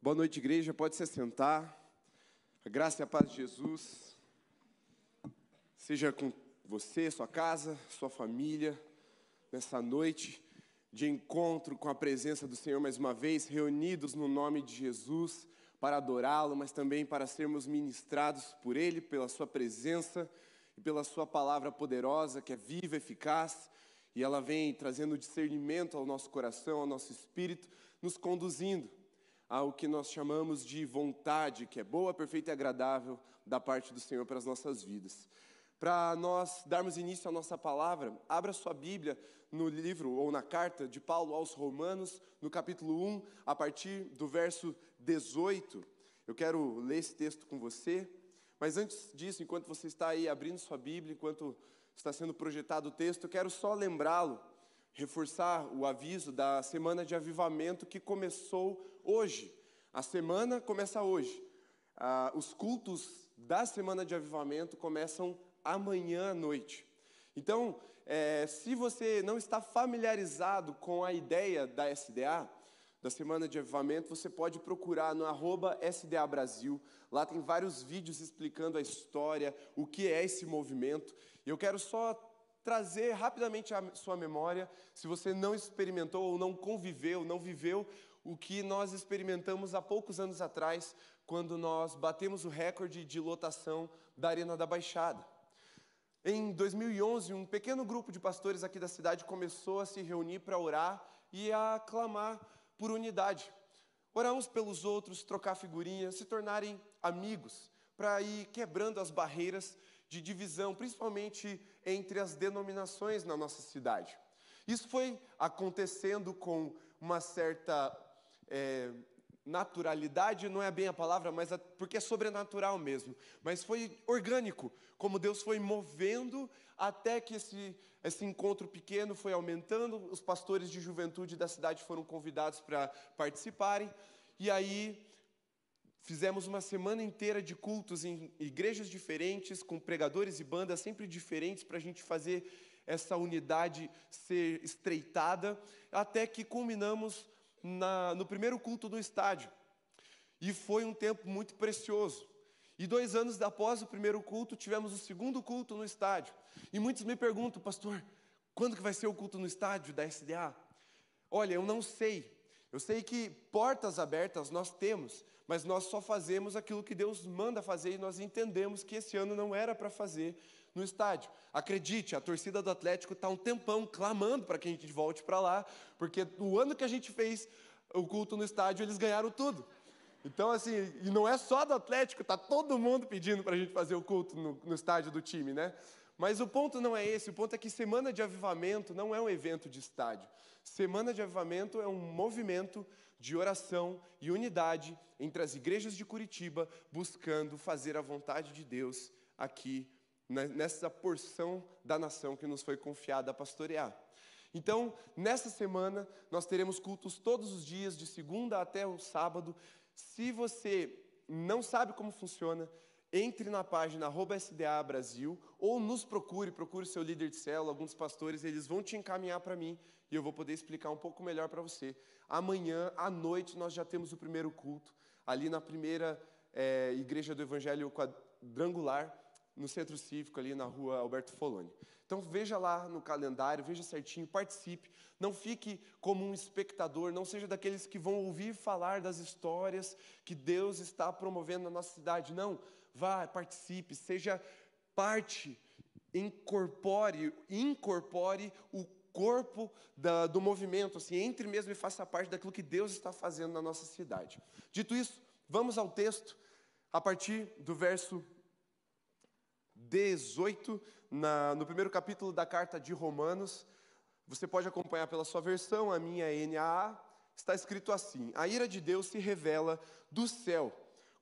Boa noite, igreja. Pode se assentar. A graça e a paz de Jesus seja com você, sua casa, sua família, nessa noite de encontro com a presença do Senhor mais uma vez, reunidos no nome de Jesus para adorá-lo, mas também para sermos ministrados por Ele, pela Sua presença e pela Sua palavra poderosa, que é viva, eficaz, e ela vem trazendo discernimento ao nosso coração, ao nosso espírito, nos conduzindo ao que nós chamamos de vontade, que é boa, perfeita e agradável da parte do Senhor para as nossas vidas. Para nós darmos início à nossa palavra, abra sua Bíblia no livro ou na carta de Paulo aos Romanos, no capítulo 1, a partir do verso 18. Eu quero ler esse texto com você, mas antes disso, enquanto você está aí abrindo sua Bíblia, enquanto está sendo projetado o texto, eu quero só lembrá-lo reforçar o aviso da semana de avivamento que começou hoje. A semana começa hoje. Ah, os cultos da semana de avivamento começam amanhã à noite. Então, é, se você não está familiarizado com a ideia da SDA, da Semana de Avivamento, você pode procurar no arroba SDA Brasil. Lá tem vários vídeos explicando a história, o que é esse movimento. E eu quero só trazer rapidamente à sua memória, se você não experimentou ou não conviveu, não viveu o que nós experimentamos há poucos anos atrás, quando nós batemos o recorde de lotação da Arena da Baixada. Em 2011, um pequeno grupo de pastores aqui da cidade começou a se reunir para orar e a clamar por unidade. Orar uns pelos outros, trocar figurinhas, se tornarem amigos, para ir quebrando as barreiras de divisão, principalmente entre as denominações na nossa cidade. Isso foi acontecendo com uma certa é, naturalidade, não é bem a palavra, mas a, porque é sobrenatural mesmo, mas foi orgânico, como Deus foi movendo até que esse, esse encontro pequeno foi aumentando, os pastores de juventude da cidade foram convidados para participarem, e aí Fizemos uma semana inteira de cultos em igrejas diferentes, com pregadores e bandas sempre diferentes, para a gente fazer essa unidade ser estreitada, até que culminamos na, no primeiro culto do estádio. E foi um tempo muito precioso. E dois anos após o primeiro culto, tivemos o segundo culto no estádio. E muitos me perguntam, pastor, quando que vai ser o culto no estádio da SDA? Olha, eu não sei. Eu sei que portas abertas nós temos, mas nós só fazemos aquilo que Deus manda fazer e nós entendemos que esse ano não era para fazer no estádio. Acredite, a torcida do Atlético está um tempão clamando para que a gente volte para lá, porque o ano que a gente fez o culto no estádio, eles ganharam tudo. Então, assim, e não é só do Atlético, está todo mundo pedindo para a gente fazer o culto no, no estádio do time, né? Mas o ponto não é esse, o ponto é que Semana de Avivamento não é um evento de estádio. Semana de Avivamento é um movimento de oração e unidade entre as igrejas de Curitiba, buscando fazer a vontade de Deus aqui nessa porção da nação que nos foi confiada a pastorear. Então, nessa semana, nós teremos cultos todos os dias, de segunda até o sábado. Se você não sabe como funciona, entre na página SDA Brasil ou nos procure, procure seu líder de célula, alguns pastores, eles vão te encaminhar para mim e eu vou poder explicar um pouco melhor para você. Amanhã, à noite, nós já temos o primeiro culto, ali na primeira é, igreja do Evangelho Quadrangular, no Centro Cívico, ali na rua Alberto Foloni. Então veja lá no calendário, veja certinho, participe. Não fique como um espectador, não seja daqueles que vão ouvir falar das histórias que Deus está promovendo na nossa cidade. Não, vá, participe, seja parte, incorpore, incorpore o corpo da, do movimento, assim, entre mesmo e faça parte daquilo que Deus está fazendo na nossa cidade. Dito isso, vamos ao texto, a partir do verso 18, na, no primeiro capítulo da carta de Romanos. Você pode acompanhar pela sua versão, a minha é NAA. Está escrito assim: A ira de Deus se revela do céu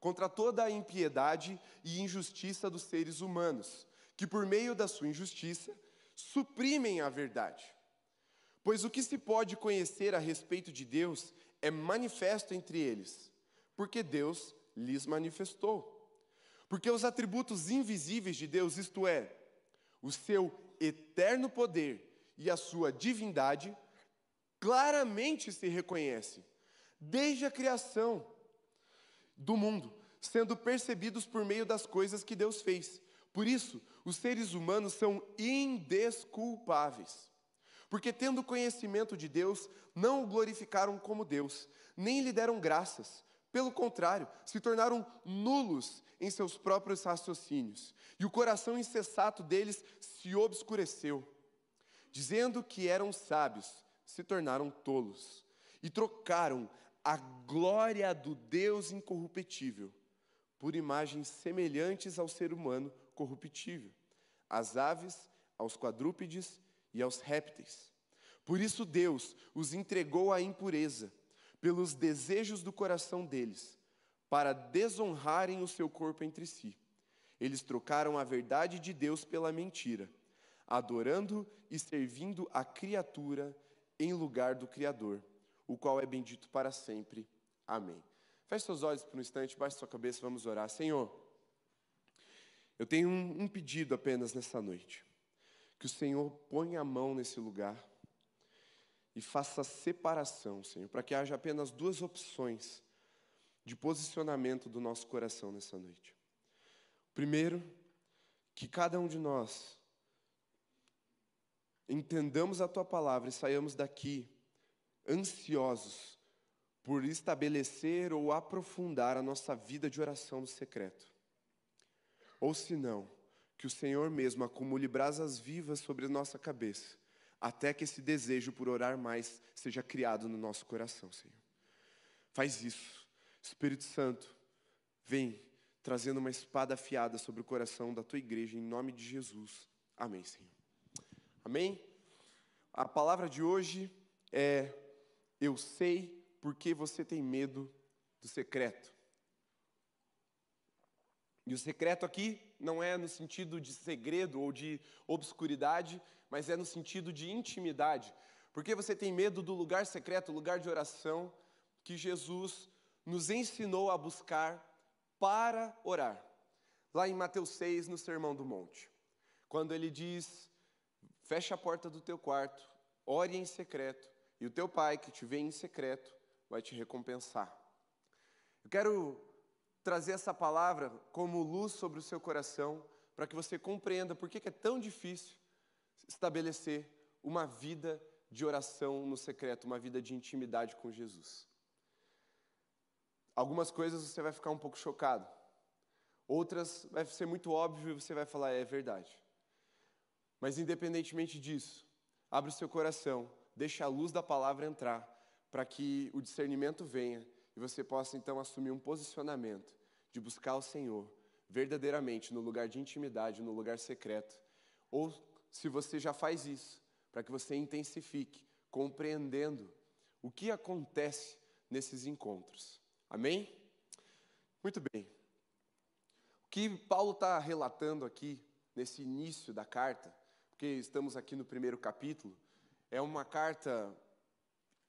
contra toda a impiedade e injustiça dos seres humanos, que por meio da sua injustiça suprimem a verdade. Pois o que se pode conhecer a respeito de Deus é manifesto entre eles, porque Deus lhes manifestou. Porque os atributos invisíveis de Deus, isto é, o seu eterno poder e a sua divindade, claramente se reconhece desde a criação, do mundo, sendo percebidos por meio das coisas que Deus fez. Por isso, os seres humanos são indesculpáveis. Porque, tendo conhecimento de Deus, não o glorificaram como Deus, nem lhe deram graças. Pelo contrário, se tornaram nulos em seus próprios raciocínios, e o coração insensato deles se obscureceu. Dizendo que eram sábios, se tornaram tolos, e trocaram a glória do Deus incorruptível por imagens semelhantes ao ser humano corruptível, às aves, aos quadrúpedes e aos répteis. Por isso Deus os entregou à impureza, pelos desejos do coração deles, para desonrarem o seu corpo entre si. Eles trocaram a verdade de Deus pela mentira, adorando e servindo a criatura em lugar do Criador o qual é bendito para sempre. Amém. Feche seus olhos por um instante, baixe sua cabeça, vamos orar. Senhor, eu tenho um, um pedido apenas nessa noite. Que o Senhor ponha a mão nesse lugar e faça separação, Senhor, para que haja apenas duas opções de posicionamento do nosso coração nessa noite. Primeiro, que cada um de nós entendamos a tua palavra e saiamos daqui ansiosos por estabelecer ou aprofundar a nossa vida de oração no secreto. Ou se não, que o Senhor mesmo acumule brasas vivas sobre a nossa cabeça, até que esse desejo por orar mais seja criado no nosso coração, Senhor. Faz isso. Espírito Santo, vem trazendo uma espada afiada sobre o coração da tua igreja, em nome de Jesus. Amém, Senhor. Amém? A palavra de hoje é eu sei porque você tem medo do secreto. E o secreto aqui não é no sentido de segredo ou de obscuridade, mas é no sentido de intimidade. Porque você tem medo do lugar secreto, lugar de oração que Jesus nos ensinou a buscar para orar. Lá em Mateus 6, no Sermão do Monte. Quando ele diz: Fecha a porta do teu quarto, ore em secreto, e o teu pai, que te vê em secreto, vai te recompensar. Eu quero trazer essa palavra como luz sobre o seu coração, para que você compreenda por que é tão difícil estabelecer uma vida de oração no secreto, uma vida de intimidade com Jesus. Algumas coisas você vai ficar um pouco chocado, outras vai ser muito óbvio e você vai falar, é verdade. Mas independentemente disso, abre o seu coração deixe a luz da palavra entrar, para que o discernimento venha e você possa então assumir um posicionamento de buscar o Senhor verdadeiramente no lugar de intimidade, no lugar secreto. Ou se você já faz isso, para que você intensifique, compreendendo o que acontece nesses encontros. Amém? Muito bem. O que Paulo está relatando aqui, nesse início da carta, porque estamos aqui no primeiro capítulo, é uma carta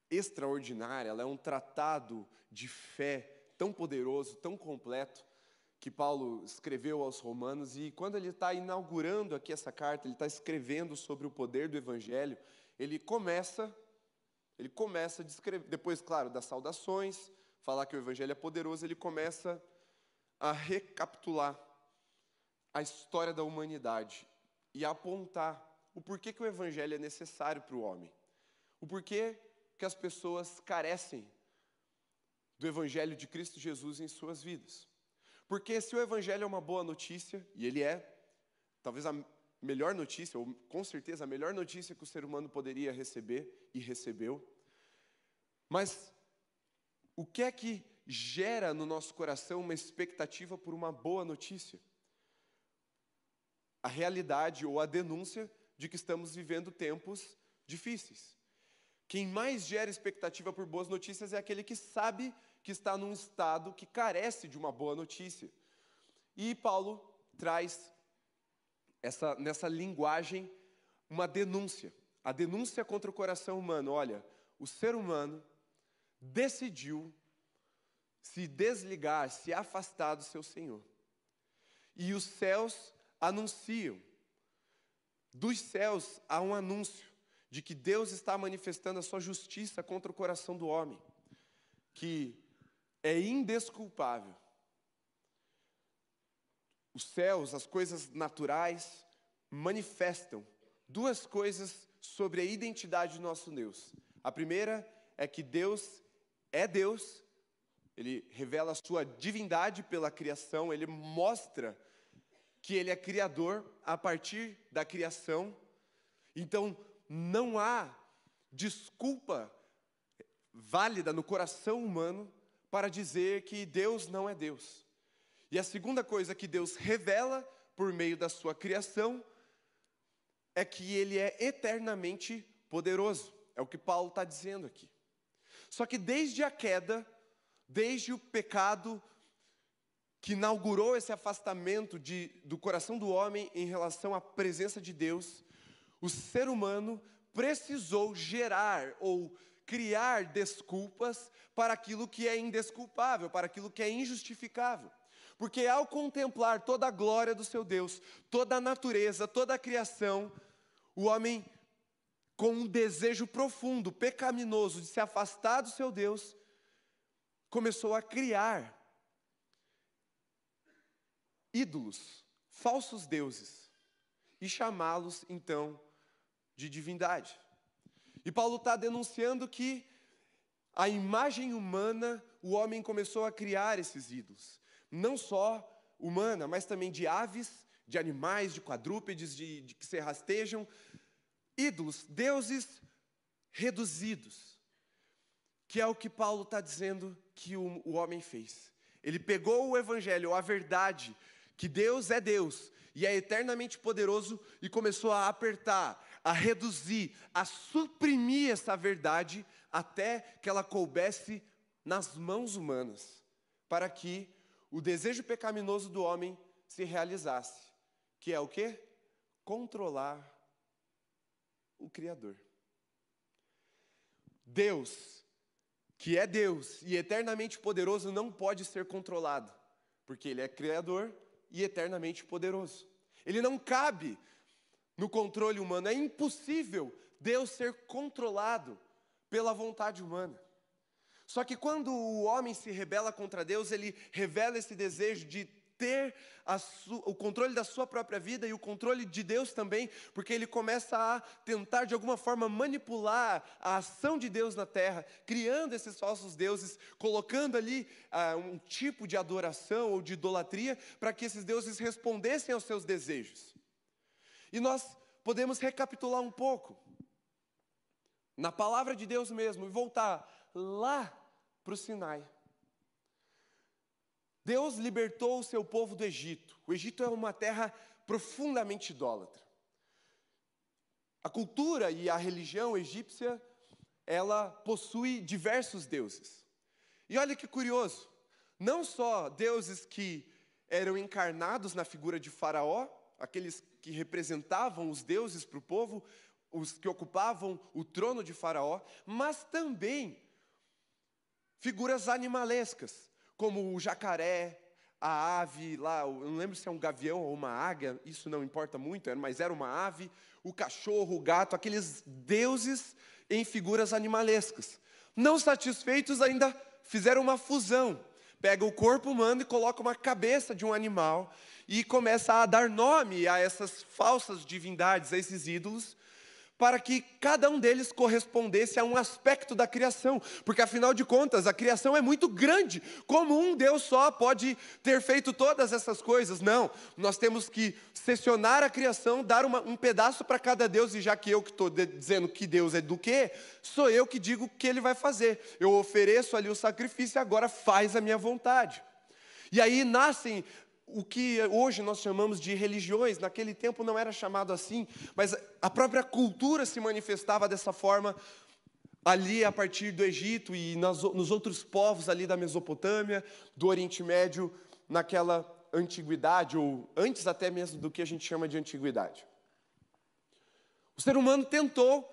extraordinária, ela é um tratado de fé tão poderoso, tão completo, que Paulo escreveu aos Romanos. E quando ele está inaugurando aqui essa carta, ele está escrevendo sobre o poder do Evangelho, ele começa, ele começa a descrever, depois, claro, das saudações, falar que o Evangelho é poderoso, ele começa a recapitular a história da humanidade e a apontar o porquê que o evangelho é necessário para o homem. O porquê que as pessoas carecem do evangelho de Cristo Jesus em suas vidas. Porque se o evangelho é uma boa notícia, e ele é, talvez a melhor notícia, ou com certeza a melhor notícia que o ser humano poderia receber e recebeu. Mas o que é que gera no nosso coração uma expectativa por uma boa notícia? A realidade ou a denúncia de que estamos vivendo tempos difíceis. Quem mais gera expectativa por boas notícias é aquele que sabe que está num estado que carece de uma boa notícia. E Paulo traz essa, nessa linguagem uma denúncia. A denúncia contra o coração humano. Olha, o ser humano decidiu se desligar, se afastar do seu Senhor. E os céus anunciam dos céus há um anúncio de que Deus está manifestando a sua justiça contra o coração do homem, que é indesculpável. Os céus, as coisas naturais, manifestam duas coisas sobre a identidade do nosso Deus. A primeira é que Deus é Deus, ele revela a sua divindade pela criação, ele mostra que ele é criador a partir da criação. Então, não há desculpa válida no coração humano para dizer que Deus não é Deus. E a segunda coisa que Deus revela por meio da sua criação é que Ele é eternamente poderoso. É o que Paulo está dizendo aqui. Só que desde a queda, desde o pecado que inaugurou esse afastamento de, do coração do homem em relação à presença de Deus, o ser humano precisou gerar ou criar desculpas para aquilo que é indesculpável, para aquilo que é injustificável. Porque ao contemplar toda a glória do seu Deus, toda a natureza, toda a criação, o homem, com um desejo profundo, pecaminoso de se afastar do seu Deus, começou a criar ídolos, falsos deuses, e chamá-los então de divindade. E Paulo está denunciando que a imagem humana, o homem começou a criar esses ídolos. Não só humana, mas também de aves, de animais, de quadrúpedes, de, de que se rastejam. Ídolos, deuses reduzidos. Que é o que Paulo está dizendo que o, o homem fez. Ele pegou o evangelho, a verdade, que Deus é Deus e é eternamente poderoso, e começou a apertar, a reduzir, a suprimir essa verdade até que ela coubesse nas mãos humanas, para que o desejo pecaminoso do homem se realizasse, que é o que? Controlar o Criador. Deus, que é Deus e eternamente poderoso, não pode ser controlado, porque Ele é Criador e eternamente poderoso. Ele não cabe no controle humano. É impossível Deus ser controlado pela vontade humana. Só que quando o homem se rebela contra Deus, ele revela esse desejo de ter o controle da sua própria vida e o controle de Deus também, porque ele começa a tentar de alguma forma manipular a ação de Deus na terra, criando esses falsos deuses, colocando ali ah, um tipo de adoração ou de idolatria para que esses deuses respondessem aos seus desejos. E nós podemos recapitular um pouco na palavra de Deus mesmo e voltar lá para o Sinai. Deus libertou o seu povo do Egito. O Egito é uma terra profundamente idólatra. A cultura e a religião egípcia, ela possui diversos deuses. E olha que curioso, não só deuses que eram encarnados na figura de Faraó, aqueles que representavam os deuses para o povo, os que ocupavam o trono de Faraó, mas também figuras animalescas, como o jacaré, a ave lá, eu não lembro se é um gavião ou uma águia, isso não importa muito, mas era uma ave, o cachorro, o gato, aqueles deuses em figuras animalescas. Não satisfeitos, ainda fizeram uma fusão. Pega o corpo humano e coloca uma cabeça de um animal e começa a dar nome a essas falsas divindades, a esses ídolos, para que cada um deles correspondesse a um aspecto da criação, porque afinal de contas a criação é muito grande, como um Deus só pode ter feito todas essas coisas? Não, nós temos que sessionar a criação, dar uma, um pedaço para cada Deus, e já que eu que estou dizendo que Deus é do quê, sou eu que digo o que ele vai fazer. Eu ofereço ali o sacrifício e agora faz a minha vontade. E aí nascem o que hoje nós chamamos de religiões, naquele tempo não era chamado assim, mas a própria cultura se manifestava dessa forma ali a partir do Egito e nas, nos outros povos ali da Mesopotâmia, do Oriente Médio, naquela antiguidade, ou antes até mesmo do que a gente chama de antiguidade. O ser humano tentou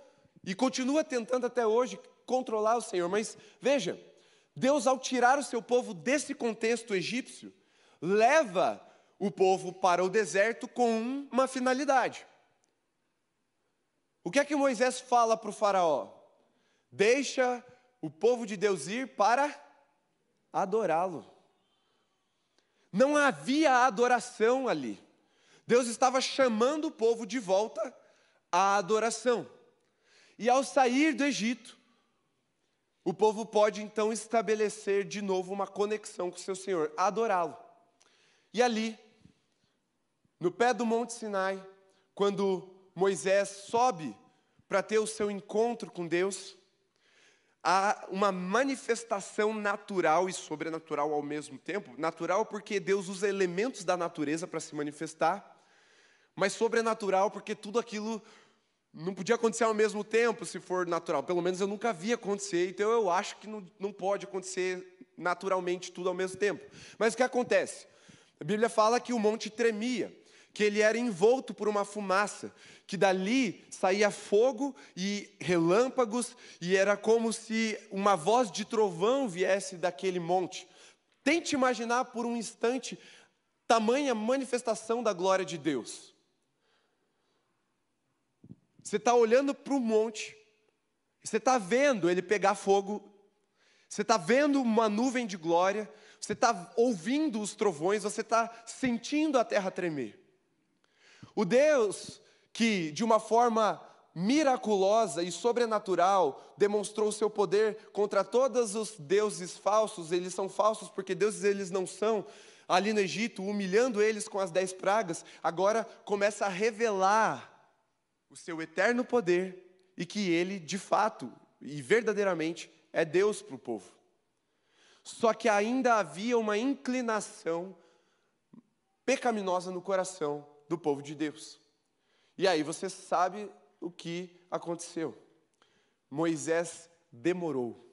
e continua tentando até hoje controlar o Senhor, mas veja, Deus, ao tirar o seu povo desse contexto egípcio, leva o povo para o deserto com uma finalidade. O que é que Moisés fala para o Faraó? Deixa o povo de Deus ir para adorá-lo. Não havia adoração ali. Deus estava chamando o povo de volta à adoração. E ao sair do Egito, o povo pode então estabelecer de novo uma conexão com seu Senhor, adorá-lo. E ali, no pé do Monte Sinai, quando Moisés sobe para ter o seu encontro com Deus, há uma manifestação natural e sobrenatural ao mesmo tempo. Natural porque Deus usa elementos da natureza para se manifestar, mas sobrenatural porque tudo aquilo não podia acontecer ao mesmo tempo se for natural. Pelo menos eu nunca vi acontecer, então eu acho que não, não pode acontecer naturalmente tudo ao mesmo tempo. Mas o que acontece? A Bíblia fala que o monte tremia, que ele era envolto por uma fumaça, que dali saía fogo e relâmpagos, e era como se uma voz de trovão viesse daquele monte. Tente imaginar por um instante tamanha manifestação da glória de Deus. Você está olhando para o monte, você está vendo ele pegar fogo, você está vendo uma nuvem de glória, você está ouvindo os trovões, você está sentindo a terra tremer. O Deus que, de uma forma miraculosa e sobrenatural, demonstrou o seu poder contra todos os deuses falsos, eles são falsos porque deuses eles não são, ali no Egito, humilhando eles com as dez pragas, agora começa a revelar o seu eterno poder e que ele, de fato e verdadeiramente, é Deus para o povo. Só que ainda havia uma inclinação pecaminosa no coração do povo de Deus. E aí você sabe o que aconteceu. Moisés demorou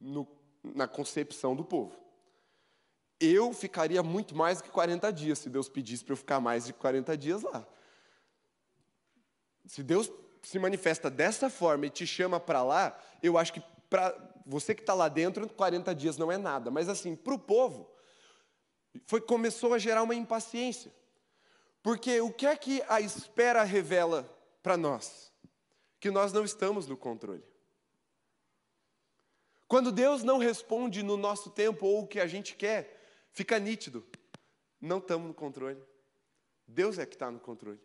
no, na concepção do povo. Eu ficaria muito mais do que 40 dias se Deus pedisse para eu ficar mais de 40 dias lá. Se Deus se manifesta dessa forma e te chama para lá, eu acho que para você que está lá dentro, 40 dias não é nada. Mas assim, para o povo, foi, começou a gerar uma impaciência. Porque o que é que a espera revela para nós? Que nós não estamos no controle. Quando Deus não responde no nosso tempo ou o que a gente quer, fica nítido. Não estamos no controle. Deus é que está no controle.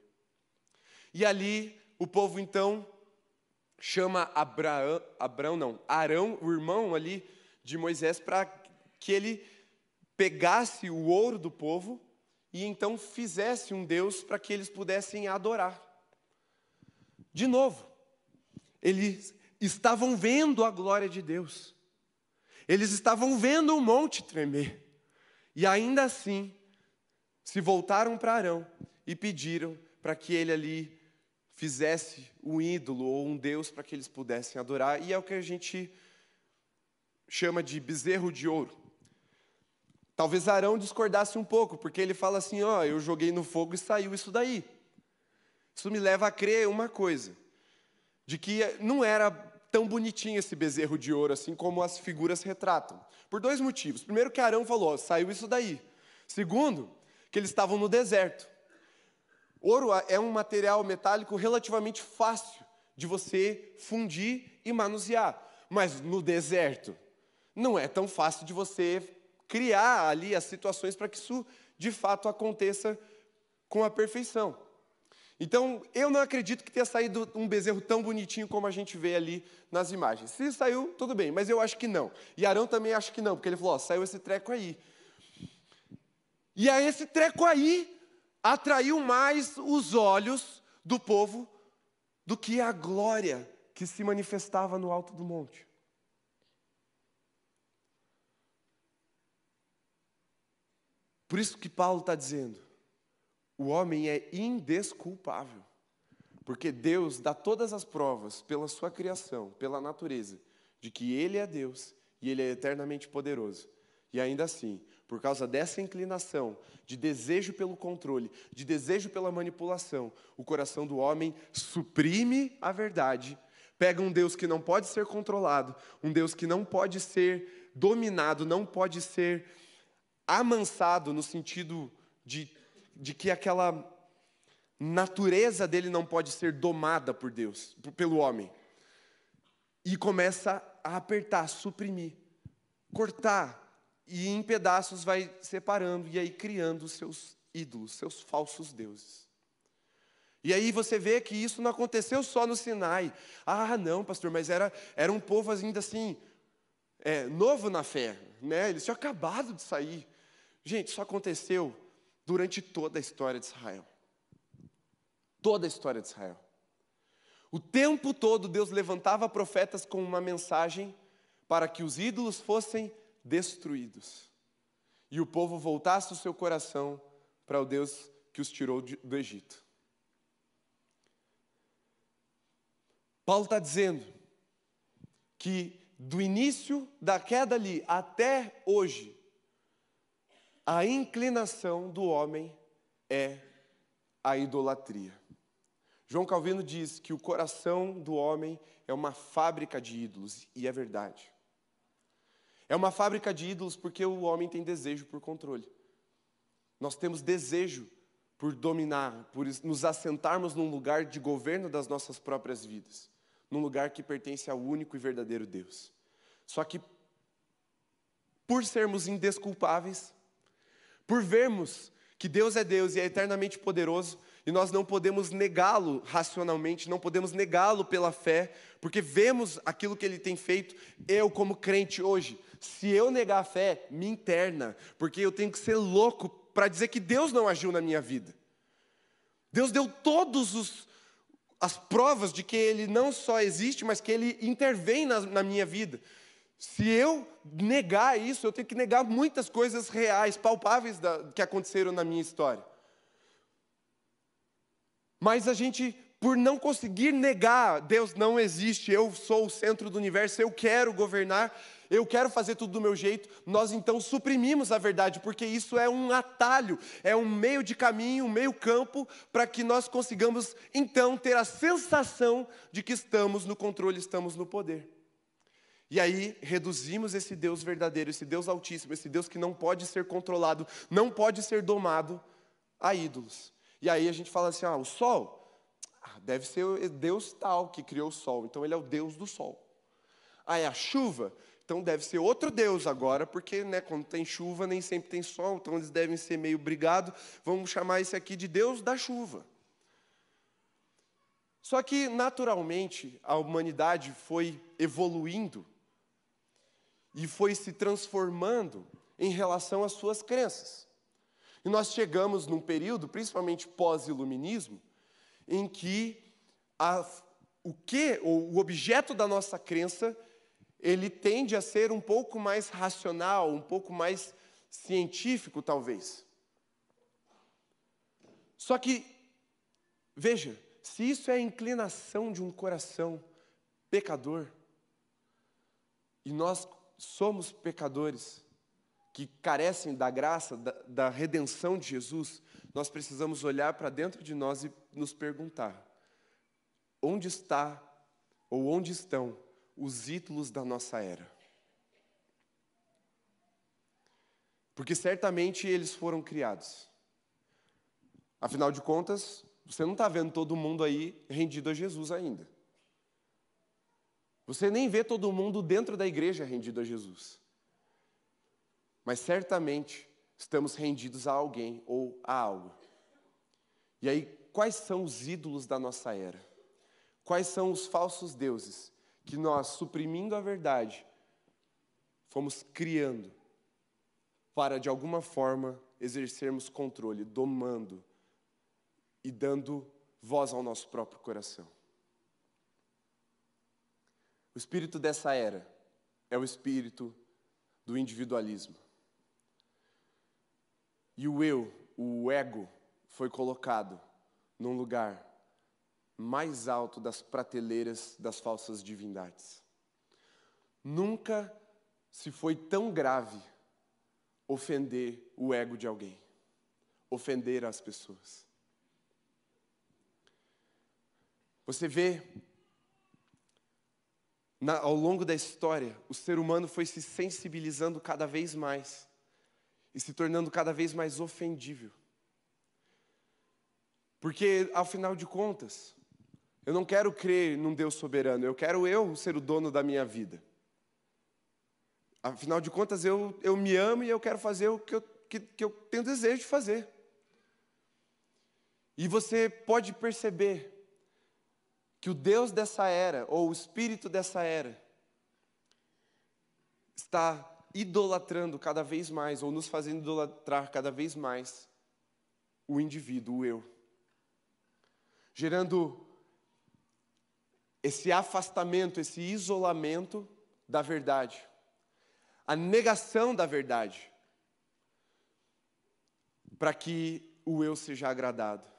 E ali o povo então chama Abraão, Abraão não, Arão, o irmão ali de Moisés, para que ele pegasse o ouro do povo e então fizesse um Deus para que eles pudessem adorar. De novo, eles estavam vendo a glória de Deus, eles estavam vendo o monte tremer, e ainda assim se voltaram para Arão e pediram para que ele ali fizesse um ídolo ou um deus para que eles pudessem adorar, e é o que a gente chama de bezerro de ouro. Talvez Arão discordasse um pouco, porque ele fala assim: Ó, oh, eu joguei no fogo e saiu isso daí. Isso me leva a crer uma coisa, de que não era tão bonitinho esse bezerro de ouro assim como as figuras retratam. Por dois motivos. Primeiro, que Arão falou: saiu isso daí. Segundo, que eles estavam no deserto. Ouro é um material metálico relativamente fácil de você fundir e manusear, mas no deserto não é tão fácil de você criar ali as situações para que isso de fato aconteça com a perfeição. Então, eu não acredito que tenha saído um bezerro tão bonitinho como a gente vê ali nas imagens. Se saiu, tudo bem, mas eu acho que não. E Arão também acha que não, porque ele falou: ó, saiu esse treco aí. E é esse treco aí atraiu mais os olhos do povo do que a glória que se manifestava no alto do monte. Por isso que Paulo está dizendo: o homem é indesculpável, porque Deus dá todas as provas pela sua criação, pela natureza, de que Ele é Deus e Ele é eternamente poderoso. E ainda assim, por causa dessa inclinação, de desejo pelo controle, de desejo pela manipulação, o coração do homem suprime a verdade, pega um Deus que não pode ser controlado, um Deus que não pode ser dominado, não pode ser amansado no sentido de, de que aquela natureza dele não pode ser domada por Deus, pelo homem. E começa a apertar, suprimir cortar e em pedaços vai separando e aí criando os seus ídolos, seus falsos deuses. E aí você vê que isso não aconteceu só no Sinai. Ah, não, pastor, mas era, era um povo ainda assim, é, novo na fé, né? Eles tinham acabado de sair. Gente, isso aconteceu durante toda a história de Israel. Toda a história de Israel. O tempo todo Deus levantava profetas com uma mensagem para que os ídolos fossem destruídos e o povo voltasse o seu coração para o Deus que os tirou do Egito. Paulo está dizendo que do início da queda ali até hoje, a inclinação do homem é a idolatria. João Calvino diz que o coração do homem é uma fábrica de ídolos, e é verdade. É uma fábrica de ídolos porque o homem tem desejo por controle. Nós temos desejo por dominar, por nos assentarmos num lugar de governo das nossas próprias vidas, num lugar que pertence ao único e verdadeiro Deus. Só que, por sermos indesculpáveis, por vermos que Deus é Deus e é eternamente poderoso, e nós não podemos negá-lo racionalmente, não podemos negá-lo pela fé, porque vemos aquilo que ele tem feito. Eu, como crente hoje, se eu negar a fé, me interna, porque eu tenho que ser louco para dizer que Deus não agiu na minha vida. Deus deu todos os as provas de que ele não só existe, mas que ele intervém na, na minha vida. Se eu negar isso, eu tenho que negar muitas coisas reais, palpáveis da, que aconteceram na minha história. Mas a gente, por não conseguir negar, Deus não existe, eu sou o centro do universo, eu quero governar, eu quero fazer tudo do meu jeito, nós então suprimimos a verdade, porque isso é um atalho, é um meio de caminho, um meio campo, para que nós consigamos então ter a sensação de que estamos no controle, estamos no poder. E aí reduzimos esse Deus verdadeiro, esse Deus altíssimo, esse Deus que não pode ser controlado, não pode ser domado, a ídolos. E aí a gente fala assim: ah, o sol ah, deve ser Deus tal que criou o sol, então ele é o Deus do sol. Aí a chuva, então deve ser outro Deus agora, porque né, quando tem chuva nem sempre tem sol, então eles devem ser meio brigados. Vamos chamar esse aqui de Deus da chuva. Só que, naturalmente, a humanidade foi evoluindo e foi se transformando em relação às suas crenças. E nós chegamos num período, principalmente pós-iluminismo, em que a, o que, ou o objeto da nossa crença, ele tende a ser um pouco mais racional, um pouco mais científico, talvez. Só que, veja, se isso é a inclinação de um coração pecador, e nós somos pecadores, que carecem da graça, da, da redenção de Jesus, nós precisamos olhar para dentro de nós e nos perguntar: onde está ou onde estão os ídolos da nossa era? Porque certamente eles foram criados. Afinal de contas, você não está vendo todo mundo aí rendido a Jesus ainda. Você nem vê todo mundo dentro da igreja rendido a Jesus mas certamente estamos rendidos a alguém ou a algo. E aí, quais são os ídolos da nossa era? Quais são os falsos deuses que nós, suprimindo a verdade, fomos criando para, de alguma forma, exercermos controle, domando e dando voz ao nosso próprio coração? O espírito dessa era é o espírito do individualismo. E o eu, o ego, foi colocado num lugar mais alto das prateleiras das falsas divindades. Nunca se foi tão grave ofender o ego de alguém, ofender as pessoas. Você vê, na, ao longo da história, o ser humano foi se sensibilizando cada vez mais e se tornando cada vez mais ofendível. Porque, ao final de contas, eu não quero crer num Deus soberano, eu quero eu ser o dono da minha vida. Afinal de contas, eu, eu me amo e eu quero fazer o que eu, que, que eu tenho desejo de fazer. E você pode perceber que o Deus dessa era, ou o espírito dessa era, está idolatrando cada vez mais, ou nos fazendo idolatrar cada vez mais o indivíduo, o eu. Gerando esse afastamento, esse isolamento da verdade, a negação da verdade, para que o eu seja agradado.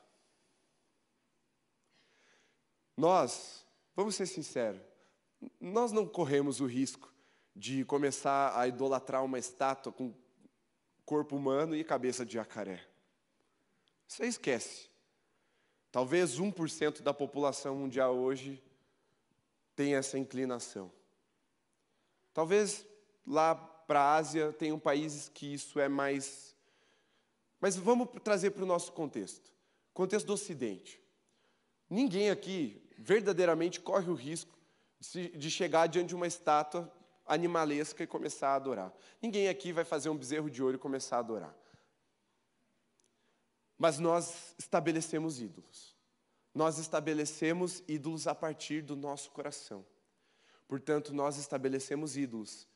Nós, vamos ser sinceros, nós não corremos o risco de começar a idolatrar uma estátua com corpo humano e cabeça de jacaré. Você esquece. Talvez 1% da população mundial hoje tenha essa inclinação. Talvez lá para a Ásia tenham países que isso é mais. Mas vamos trazer para o nosso contexto contexto do Ocidente. Ninguém aqui verdadeiramente corre o risco de chegar diante de uma estátua animalesca e começar a adorar. Ninguém aqui vai fazer um bezerro de ouro e começar a adorar. Mas nós estabelecemos ídolos. Nós estabelecemos ídolos a partir do nosso coração. Portanto, nós estabelecemos ídolos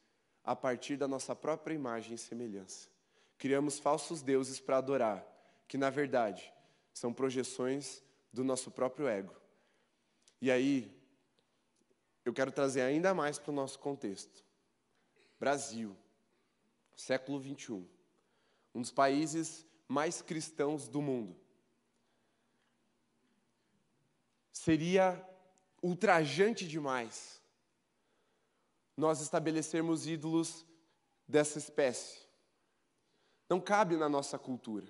a partir da nossa própria imagem e semelhança. Criamos falsos deuses para adorar, que na verdade são projeções do nosso próprio ego. E aí, eu quero trazer ainda mais para o nosso contexto. Brasil, século 21, um dos países mais cristãos do mundo. Seria ultrajante demais nós estabelecermos ídolos dessa espécie. Não cabe na nossa cultura.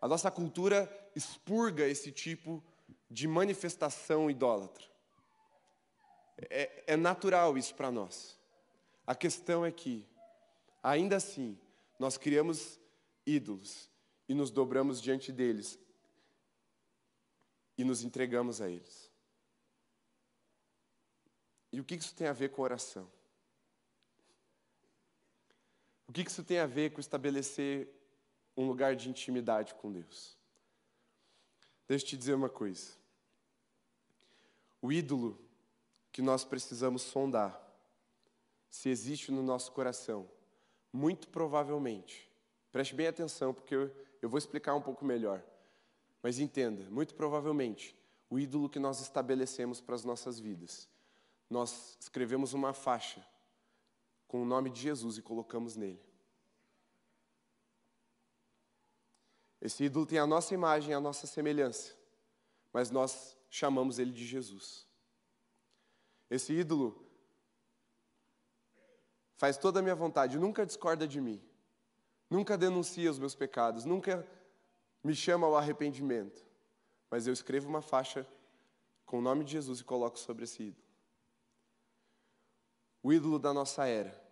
A nossa cultura expurga esse tipo de manifestação idólatra. É, é natural isso para nós. A questão é que, ainda assim, nós criamos ídolos e nos dobramos diante deles e nos entregamos a eles. E o que isso tem a ver com oração? O que isso tem a ver com estabelecer um lugar de intimidade com Deus? Deixa eu te dizer uma coisa. O ídolo que nós precisamos sondar, se existe no nosso coração, muito provavelmente, preste bem atenção, porque eu, eu vou explicar um pouco melhor, mas entenda, muito provavelmente, o ídolo que nós estabelecemos para as nossas vidas nós escrevemos uma faixa com o nome de Jesus e colocamos nele. Esse ídolo tem a nossa imagem, a nossa semelhança, mas nós chamamos ele de Jesus. Esse ídolo faz toda a minha vontade, nunca discorda de mim, nunca denuncia os meus pecados, nunca me chama ao arrependimento, mas eu escrevo uma faixa com o nome de Jesus e coloco sobre esse ídolo. O ídolo da nossa era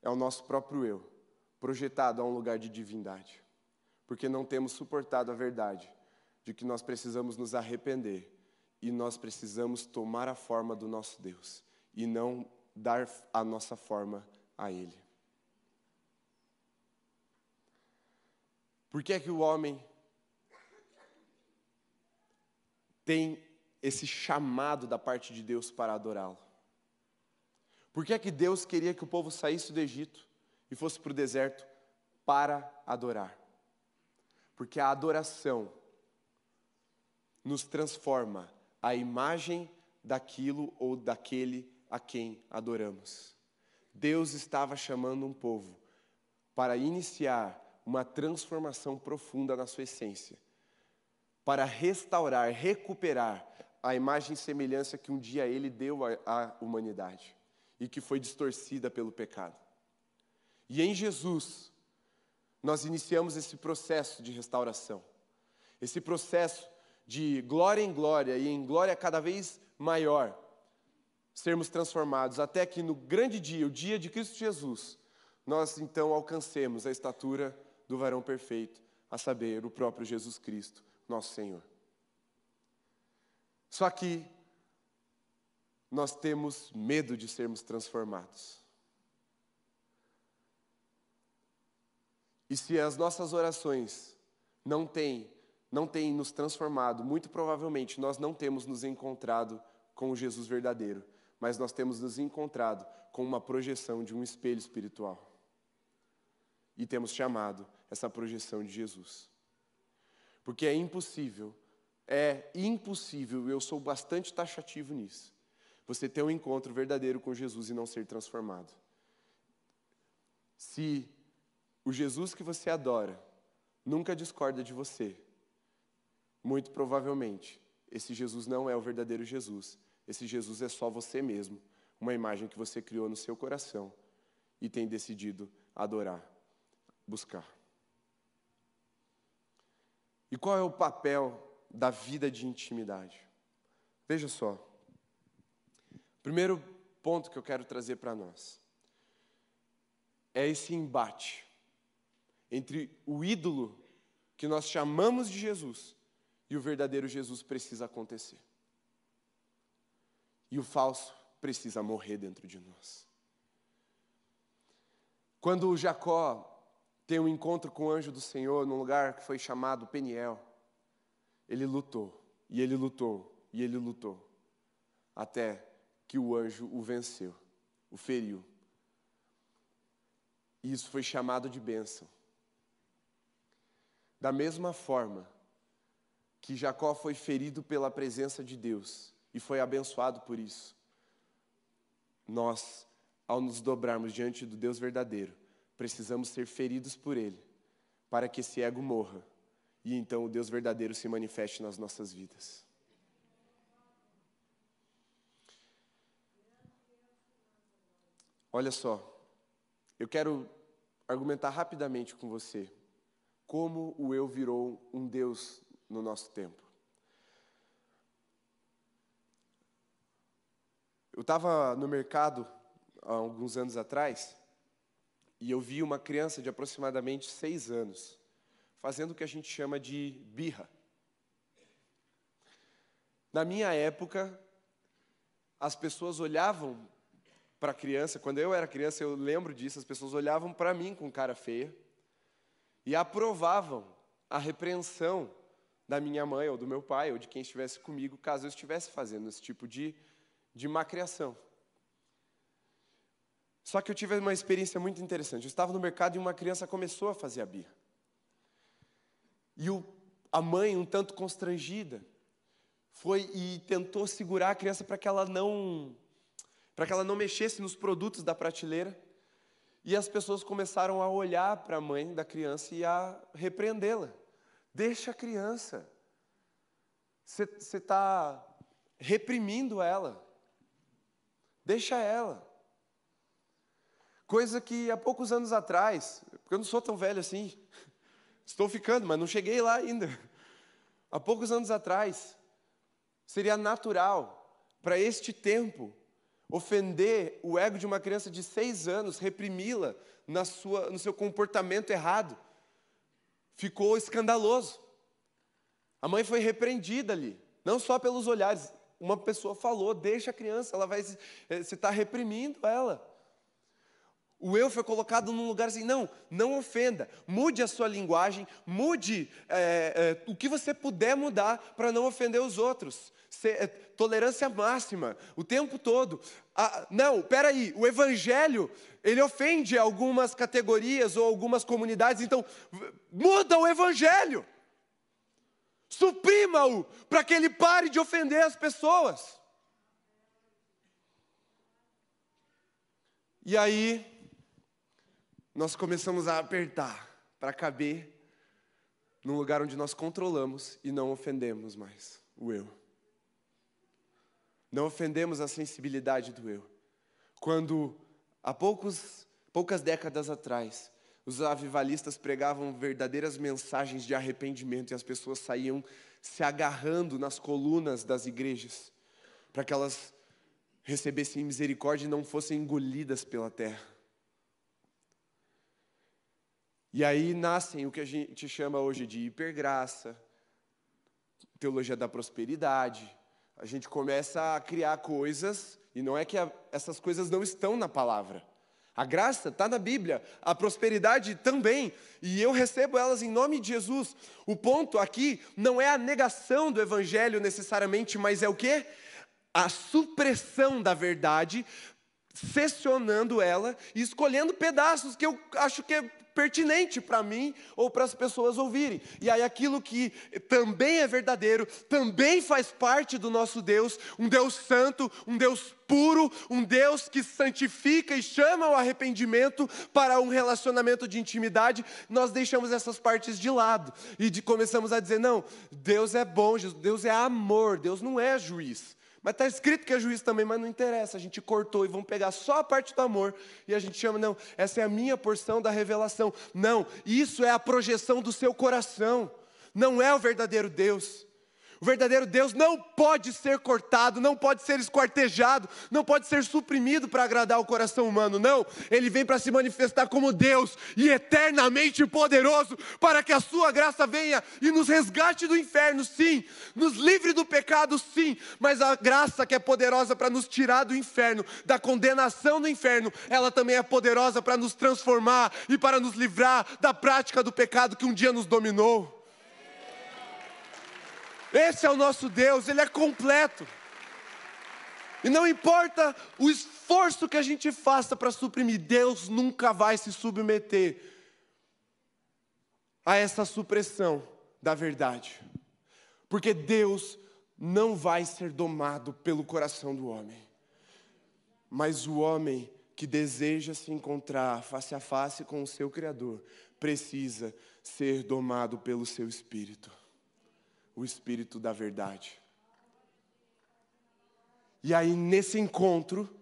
é o nosso próprio eu, projetado a um lugar de divindade, porque não temos suportado a verdade de que nós precisamos nos arrepender e nós precisamos tomar a forma do nosso Deus e não dar a nossa forma a Ele. Por que é que o homem tem esse chamado da parte de Deus para adorá-lo? Por que é que Deus queria que o povo saísse do Egito e fosse para o deserto para adorar? Porque a adoração nos transforma a imagem daquilo ou daquele a quem adoramos. Deus estava chamando um povo para iniciar uma transformação profunda na sua essência, para restaurar, recuperar a imagem e semelhança que um dia ele deu à humanidade e que foi distorcida pelo pecado. E em Jesus, nós iniciamos esse processo de restauração, esse processo de glória em glória e em glória cada vez maior, sermos transformados, até que no grande dia, o dia de Cristo Jesus, nós então alcancemos a estatura do varão perfeito, a saber, o próprio Jesus Cristo, nosso Senhor. Só que nós temos medo de sermos transformados. E se as nossas orações não têm, não têm nos transformado, muito provavelmente nós não temos nos encontrado com o Jesus verdadeiro, mas nós temos nos encontrado com uma projeção de um espelho espiritual. E temos chamado essa projeção de Jesus. Porque é impossível, é impossível, eu sou bastante taxativo nisso, você ter um encontro verdadeiro com Jesus e não ser transformado. Se o Jesus que você adora nunca discorda de você, muito provavelmente esse Jesus não é o verdadeiro Jesus. Esse Jesus é só você mesmo, uma imagem que você criou no seu coração e tem decidido adorar, buscar. E qual é o papel da vida de intimidade? Veja só. Primeiro ponto que eu quero trazer para nós é esse embate entre o ídolo que nós chamamos de Jesus e o verdadeiro Jesus precisa acontecer. E o falso precisa morrer dentro de nós. Quando Jacó tem um encontro com o anjo do Senhor num lugar que foi chamado Peniel, ele lutou, e ele lutou, e ele lutou, até que o anjo o venceu, o feriu. E isso foi chamado de bênção. Da mesma forma que Jacó foi ferido pela presença de Deus e foi abençoado por isso, nós, ao nos dobrarmos diante do Deus verdadeiro, precisamos ser feridos por Ele, para que esse ego morra e então o Deus verdadeiro se manifeste nas nossas vidas. Olha só, eu quero argumentar rapidamente com você como o eu virou um Deus no nosso tempo. Eu estava no mercado há alguns anos atrás e eu vi uma criança de aproximadamente seis anos fazendo o que a gente chama de birra. Na minha época, as pessoas olhavam para a criança, quando eu era criança, eu lembro disso, as pessoas olhavam para mim com cara feia e aprovavam a repreensão da minha mãe ou do meu pai ou de quem estivesse comigo, caso eu estivesse fazendo esse tipo de, de macriação. Só que eu tive uma experiência muito interessante. Eu estava no mercado e uma criança começou a fazer a birra. E o, a mãe, um tanto constrangida, foi e tentou segurar a criança para que ela não para que ela não mexesse nos produtos da prateleira. E as pessoas começaram a olhar para a mãe da criança e a repreendê-la. Deixa a criança. Você está reprimindo ela. Deixa ela. Coisa que há poucos anos atrás, porque eu não sou tão velho assim, estou ficando, mas não cheguei lá ainda. Há poucos anos atrás, seria natural para este tempo ofender o ego de uma criança de seis anos, reprimi-la na sua, no seu comportamento errado, ficou escandaloso. A mãe foi repreendida ali, não só pelos olhares. Uma pessoa falou: deixa a criança, ela vai, eh, você está reprimindo ela. O eu foi colocado num lugar assim, não, não ofenda, mude a sua linguagem, mude é, é, o que você puder mudar para não ofender os outros. Se, é, tolerância máxima, o tempo todo. Ah, não, peraí, o evangelho, ele ofende algumas categorias ou algumas comunidades, então muda o evangelho. Suprima-o para que ele pare de ofender as pessoas. E aí, nós começamos a apertar para caber num lugar onde nós controlamos e não ofendemos mais o eu. Não ofendemos a sensibilidade do eu. Quando há poucos, poucas décadas atrás, os avivalistas pregavam verdadeiras mensagens de arrependimento e as pessoas saíam se agarrando nas colunas das igrejas para que elas recebessem misericórdia e não fossem engolidas pela terra. E aí nascem o que a gente chama hoje de hipergraça, teologia da prosperidade. A gente começa a criar coisas, e não é que a, essas coisas não estão na palavra. A graça está na Bíblia, a prosperidade também, e eu recebo elas em nome de Jesus. O ponto aqui não é a negação do Evangelho necessariamente, mas é o que? A supressão da verdade, sessionando ela e escolhendo pedaços que eu acho que é pertinente para mim ou para as pessoas ouvirem. E aí aquilo que também é verdadeiro, também faz parte do nosso Deus, um Deus santo, um Deus puro, um Deus que santifica e chama ao arrependimento para um relacionamento de intimidade, nós deixamos essas partes de lado e de, começamos a dizer: não, Deus é bom, Deus é amor, Deus não é juiz. Mas está escrito que é juiz também, mas não interessa. A gente cortou e vamos pegar só a parte do amor e a gente chama, não, essa é a minha porção da revelação. Não, isso é a projeção do seu coração. Não é o verdadeiro Deus. O verdadeiro Deus não pode ser cortado, não pode ser esquartejado, não pode ser suprimido para agradar o coração humano, não. Ele vem para se manifestar como Deus e eternamente poderoso, para que a sua graça venha e nos resgate do inferno, sim, nos livre do pecado, sim, mas a graça que é poderosa para nos tirar do inferno, da condenação do inferno, ela também é poderosa para nos transformar e para nos livrar da prática do pecado que um dia nos dominou. Esse é o nosso Deus, Ele é completo. E não importa o esforço que a gente faça para suprimir, Deus nunca vai se submeter a essa supressão da verdade. Porque Deus não vai ser domado pelo coração do homem. Mas o homem que deseja se encontrar face a face com o seu Criador precisa ser domado pelo seu espírito o Espírito da verdade. E aí, nesse encontro,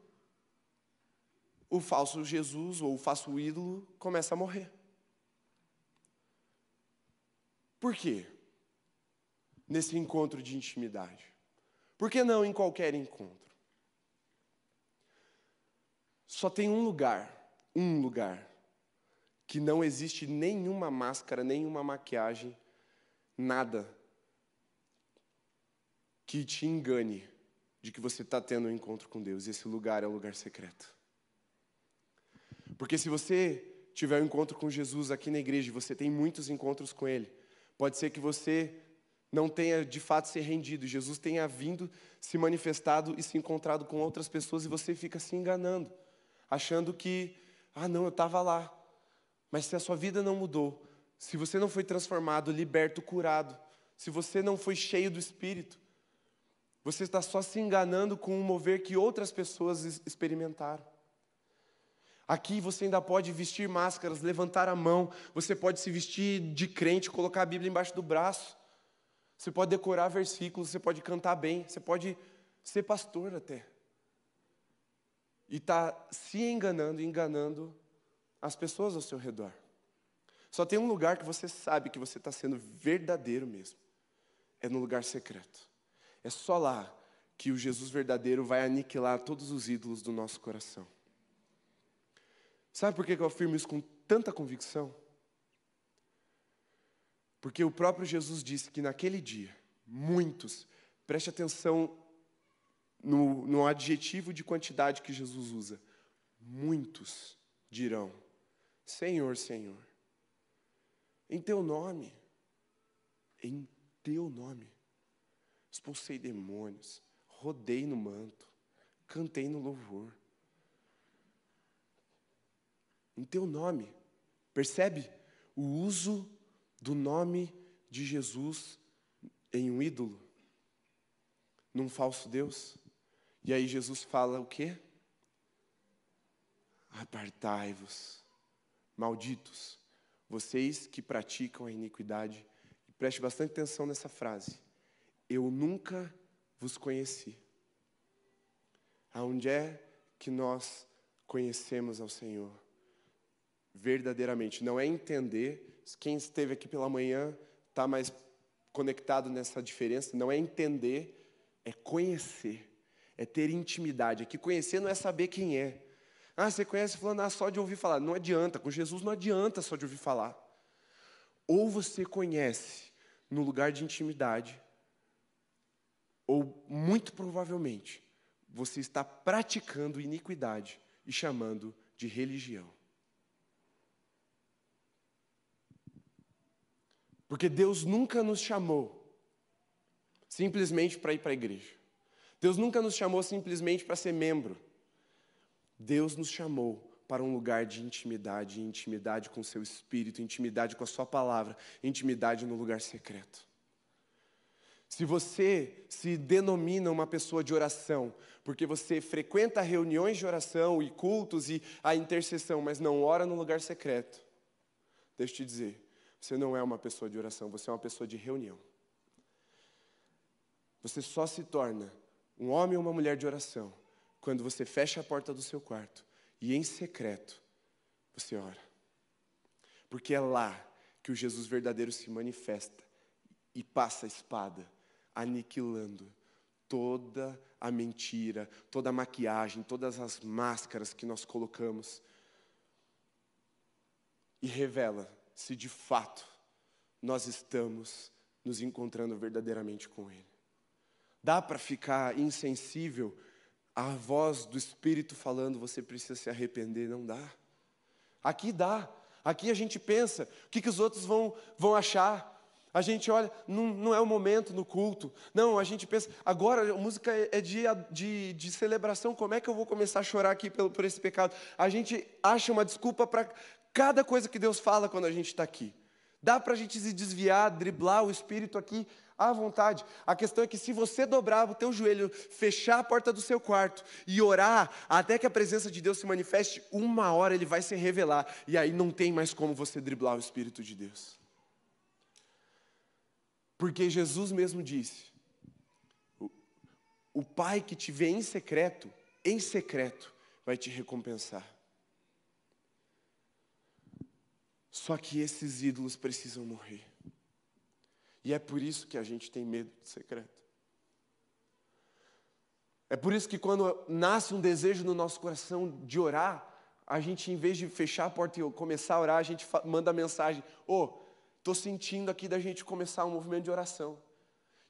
o falso Jesus ou o falso ídolo começa a morrer. Por quê? Nesse encontro de intimidade. Por que não em qualquer encontro? Só tem um lugar, um lugar, que não existe nenhuma máscara, nenhuma maquiagem, nada que te engane de que você está tendo um encontro com Deus. Esse lugar é o lugar secreto. Porque se você tiver um encontro com Jesus aqui na igreja, você tem muitos encontros com Ele, pode ser que você não tenha de fato se rendido, Jesus tenha vindo, se manifestado e se encontrado com outras pessoas e você fica se enganando, achando que, ah, não, eu estava lá. Mas se a sua vida não mudou, se você não foi transformado, liberto, curado, se você não foi cheio do Espírito, você está só se enganando com um mover que outras pessoas experimentaram. Aqui você ainda pode vestir máscaras, levantar a mão, você pode se vestir de crente, colocar a Bíblia embaixo do braço. Você pode decorar versículos, você pode cantar bem, você pode ser pastor até. E está se enganando, enganando as pessoas ao seu redor. Só tem um lugar que você sabe que você está sendo verdadeiro mesmo. É no lugar secreto. É só lá que o Jesus verdadeiro vai aniquilar todos os ídolos do nosso coração. Sabe por que eu afirmo isso com tanta convicção? Porque o próprio Jesus disse que naquele dia, muitos, preste atenção no, no adjetivo de quantidade que Jesus usa, muitos dirão: Senhor, Senhor, em teu nome, em teu nome expulsei demônios, rodei no manto, cantei no louvor. Em teu nome, percebe o uso do nome de Jesus em um ídolo, num falso Deus. E aí Jesus fala o quê? Apartai-vos, malditos, vocês que praticam a iniquidade. Preste bastante atenção nessa frase. Eu nunca vos conheci. Aonde é que nós conhecemos ao Senhor? Verdadeiramente. Não é entender. Quem esteve aqui pela manhã está mais conectado nessa diferença. Não é entender, é conhecer. É ter intimidade. Aqui conhecer não é saber quem é. Ah, você conhece falando ah, só de ouvir falar. Não adianta. Com Jesus não adianta só de ouvir falar. Ou você conhece no lugar de intimidade, ou muito provavelmente, você está praticando iniquidade e chamando de religião. Porque Deus nunca nos chamou simplesmente para ir para a igreja. Deus nunca nos chamou simplesmente para ser membro. Deus nos chamou para um lugar de intimidade, intimidade com seu espírito, intimidade com a sua palavra, intimidade no lugar secreto. Se você se denomina uma pessoa de oração, porque você frequenta reuniões de oração e cultos e a intercessão, mas não ora no lugar secreto, deixa eu te dizer, você não é uma pessoa de oração, você é uma pessoa de reunião. Você só se torna um homem ou uma mulher de oração quando você fecha a porta do seu quarto e em secreto você ora. Porque é lá que o Jesus verdadeiro se manifesta e passa a espada, aniquilando toda a mentira, toda a maquiagem, todas as máscaras que nós colocamos e revela se de fato nós estamos nos encontrando verdadeiramente com Ele. Dá para ficar insensível à voz do Espírito falando, você precisa se arrepender? Não dá. Aqui dá. Aqui a gente pensa, o que, que os outros vão, vão achar? A gente olha, não, não, é o momento no culto. Não, a gente pensa, agora a música é, é de, de, de, celebração, como é que eu vou começar a chorar aqui por, por esse pecado? A gente acha uma desculpa para cada coisa que Deus fala quando a gente está aqui. Dá para a gente se desviar, driblar o espírito aqui à vontade. A questão é que se você dobrar o teu joelho, fechar a porta do seu quarto e orar até que a presença de Deus se manifeste, uma hora ele vai se revelar e aí não tem mais como você driblar o espírito de Deus. Porque Jesus mesmo disse: o, Pai que te vê em secreto, em secreto, vai te recompensar. Só que esses ídolos precisam morrer. E é por isso que a gente tem medo de secreto. É por isso que quando nasce um desejo no nosso coração de orar, a gente, em vez de fechar a porta e começar a orar, a gente manda a mensagem: Ô, oh, estou sentindo aqui da gente começar um movimento de oração.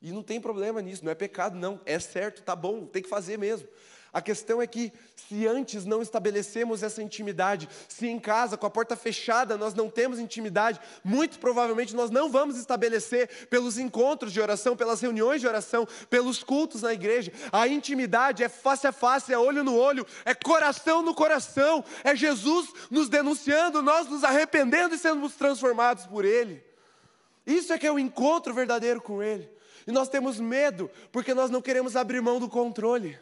E não tem problema nisso, não é pecado, não. É certo, tá bom, tem que fazer mesmo. A questão é que, se antes não estabelecemos essa intimidade, se em casa, com a porta fechada, nós não temos intimidade, muito provavelmente nós não vamos estabelecer pelos encontros de oração, pelas reuniões de oração, pelos cultos na igreja. A intimidade é face a face, é olho no olho, é coração no coração, é Jesus nos denunciando, nós nos arrependendo e sendo transformados por Ele. Isso é que é o encontro verdadeiro com Ele. E nós temos medo, porque nós não queremos abrir mão do controle.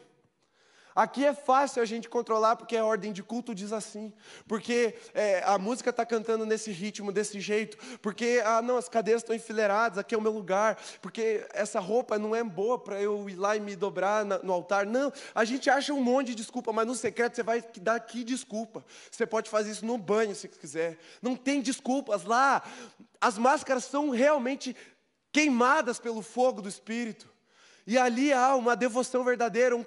Aqui é fácil a gente controlar porque a ordem de culto diz assim, porque é, a música está cantando nesse ritmo, desse jeito, porque ah, não, as cadeiras estão enfileiradas, aqui é o meu lugar, porque essa roupa não é boa para eu ir lá e me dobrar na, no altar. Não, a gente acha um monte de desculpa, mas no secreto você vai dar aqui desculpa. Você pode fazer isso no banho se quiser. Não tem desculpas lá. As máscaras são realmente queimadas pelo fogo do Espírito. E ali há uma devoção verdadeira, um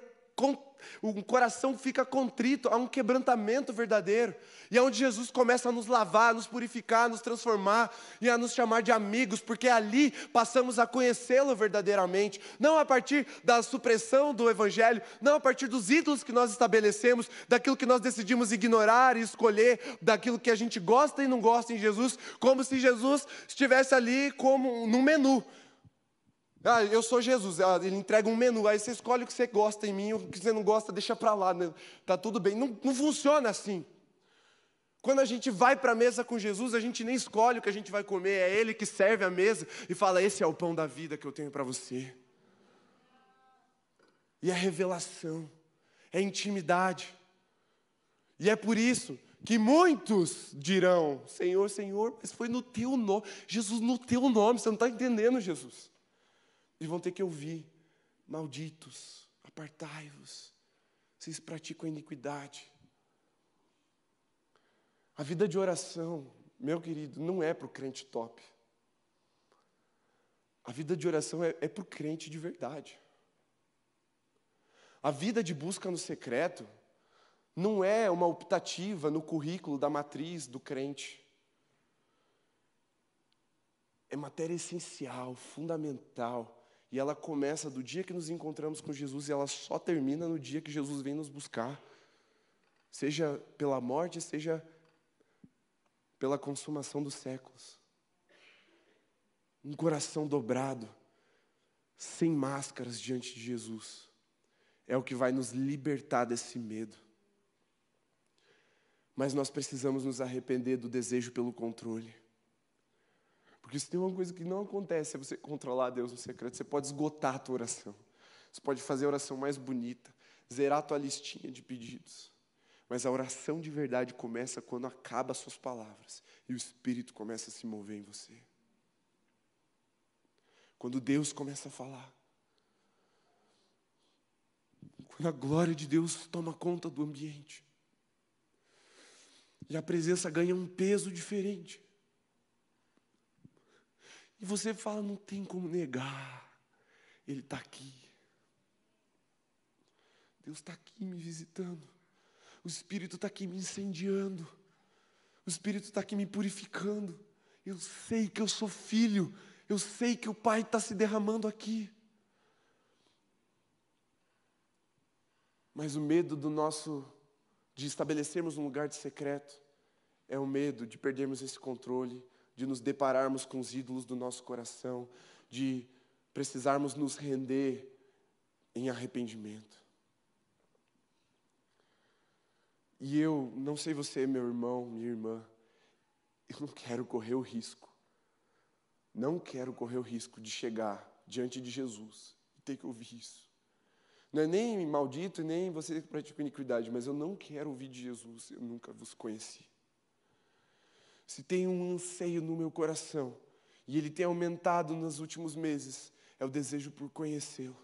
um coração fica contrito, há um quebrantamento verdadeiro. E é onde Jesus começa a nos lavar, a nos purificar, a nos transformar e a nos chamar de amigos, porque ali passamos a conhecê-lo verdadeiramente, não a partir da supressão do Evangelho, não a partir dos ídolos que nós estabelecemos, daquilo que nós decidimos ignorar e escolher, daquilo que a gente gosta e não gosta em Jesus, como se Jesus estivesse ali como num menu. Ah, eu sou Jesus. Ah, ele entrega um menu. Aí você escolhe o que você gosta em mim, o que você não gosta, deixa para lá. Né? Tá tudo bem. Não, não funciona assim. Quando a gente vai para a mesa com Jesus, a gente nem escolhe o que a gente vai comer, é Ele que serve a mesa e fala: Esse é o pão da vida que eu tenho para você. E é revelação, é intimidade. E é por isso que muitos dirão: Senhor, Senhor, mas foi no teu nome. Jesus, no teu nome, você não está entendendo, Jesus. Eles vão ter que ouvir: Malditos, apartai-vos, vocês praticam a iniquidade. A vida de oração, meu querido, não é para o crente top. A vida de oração é, é para o crente de verdade. A vida de busca no secreto não é uma optativa no currículo da matriz do crente. É matéria essencial, fundamental e ela começa do dia que nos encontramos com Jesus e ela só termina no dia que Jesus vem nos buscar. seja pela morte, seja pela consumação dos séculos. Um coração dobrado, sem máscaras diante de Jesus, é o que vai nos libertar desse medo. Mas nós precisamos nos arrepender do desejo pelo controle. Porque se tem uma coisa que não acontece é você controlar Deus no secreto. Você pode esgotar a tua oração. Você pode fazer a oração mais bonita, zerar a tua listinha de pedidos. Mas a oração de verdade começa quando acaba as suas palavras e o Espírito começa a se mover em você. Quando Deus começa a falar. Quando a glória de Deus toma conta do ambiente. E a presença ganha um peso diferente. E você fala, não tem como negar. Ele está aqui. Deus está aqui me visitando. O Espírito está aqui me incendiando. O Espírito está aqui me purificando. Eu sei que eu sou filho. Eu sei que o Pai está se derramando aqui. Mas o medo do nosso, de estabelecermos um lugar de secreto, é o medo de perdermos esse controle, de nos depararmos com os ídolos do nosso coração, de precisarmos nos render em arrependimento. E eu, não sei você, meu irmão, minha irmã, eu não quero correr o risco, não quero correr o risco de chegar diante de Jesus e ter que ouvir isso. Não é nem maldito, nem você que pratica iniquidade, mas eu não quero ouvir de Jesus, eu nunca vos conheci se tem um anseio no meu coração, e ele tem aumentado nos últimos meses, é o desejo por conhecê-lo.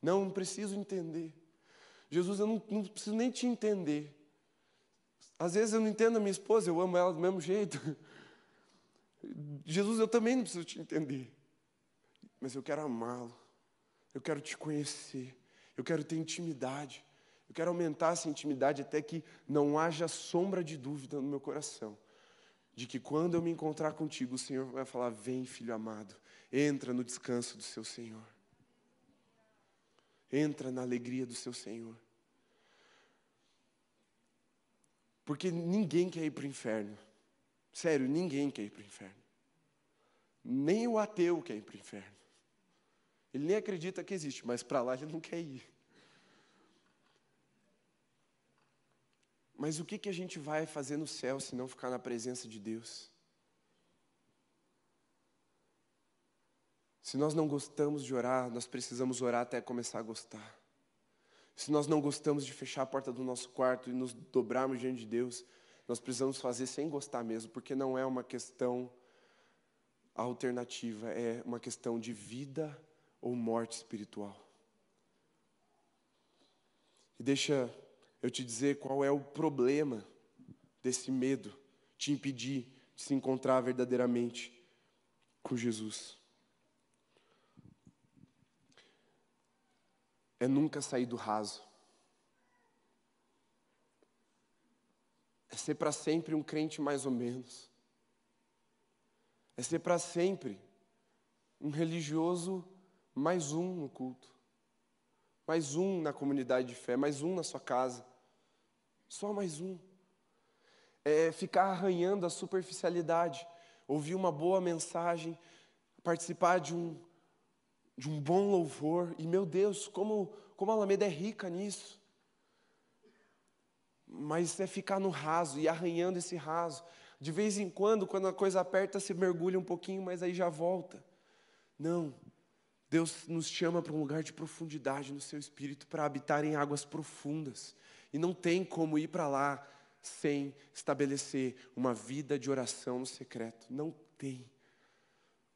Não, preciso entender. Jesus, eu não, não preciso nem te entender. Às vezes eu não entendo a minha esposa, eu amo ela do mesmo jeito. Jesus, eu também não preciso te entender. Mas eu quero amá-lo. Eu quero te conhecer. Eu quero ter intimidade. Eu quero aumentar essa intimidade até que não haja sombra de dúvida no meu coração. De que quando eu me encontrar contigo, o Senhor vai falar: Vem, filho amado, entra no descanso do seu Senhor. Entra na alegria do seu Senhor. Porque ninguém quer ir para o inferno. Sério, ninguém quer ir para o inferno. Nem o ateu quer ir para o inferno. Ele nem acredita que existe, mas para lá ele não quer ir. Mas o que, que a gente vai fazer no céu se não ficar na presença de Deus? Se nós não gostamos de orar, nós precisamos orar até começar a gostar. Se nós não gostamos de fechar a porta do nosso quarto e nos dobrarmos diante de Deus, nós precisamos fazer sem gostar mesmo, porque não é uma questão alternativa, é uma questão de vida ou morte espiritual. E deixa eu te dizer qual é o problema desse medo te impedir de se encontrar verdadeiramente com Jesus. É nunca sair do raso. É ser para sempre um crente mais ou menos. É ser para sempre um religioso mais um no culto. Mais um na comunidade de fé, mais um na sua casa. Só mais um. É ficar arranhando a superficialidade, ouvir uma boa mensagem, participar de um, de um bom louvor. E, meu Deus, como, como a Alameda é rica nisso. Mas é ficar no raso e arranhando esse raso. De vez em quando, quando a coisa aperta, se mergulha um pouquinho, mas aí já volta. Não. Deus nos chama para um lugar de profundidade no seu espírito, para habitar em águas profundas. E não tem como ir para lá sem estabelecer uma vida de oração no secreto. Não tem.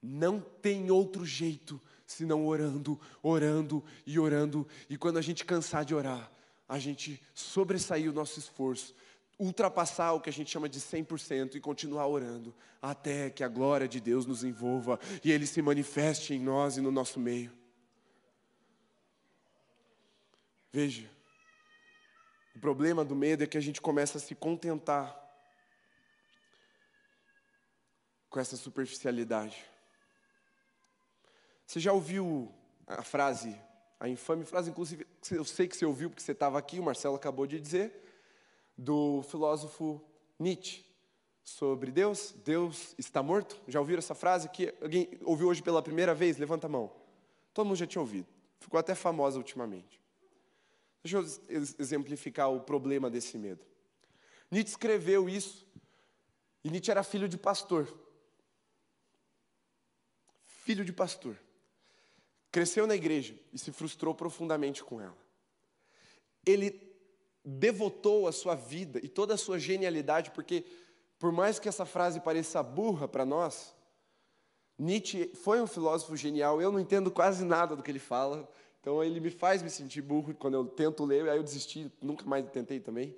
Não tem outro jeito senão orando, orando e orando. E quando a gente cansar de orar, a gente sobressair o nosso esforço, ultrapassar o que a gente chama de 100% e continuar orando, até que a glória de Deus nos envolva e Ele se manifeste em nós e no nosso meio. Veja, o problema do medo é que a gente começa a se contentar com essa superficialidade. Você já ouviu a frase, a infame frase, inclusive, eu sei que você ouviu porque você estava aqui, o Marcelo acabou de dizer, do filósofo Nietzsche sobre Deus. Deus está morto. Já ouviram essa frase? Que alguém ouviu hoje pela primeira vez? Levanta a mão. Todo mundo já tinha ouvido. Ficou até famosa ultimamente. Deixa eu exemplificar o problema desse medo. Nietzsche escreveu isso, e Nietzsche era filho de pastor. Filho de pastor. Cresceu na igreja e se frustrou profundamente com ela. Ele devotou a sua vida e toda a sua genialidade, porque, por mais que essa frase pareça burra para nós, Nietzsche foi um filósofo genial. Eu não entendo quase nada do que ele fala, então ele me faz me sentir burro quando eu tento ler, aí eu desisti, nunca mais tentei também.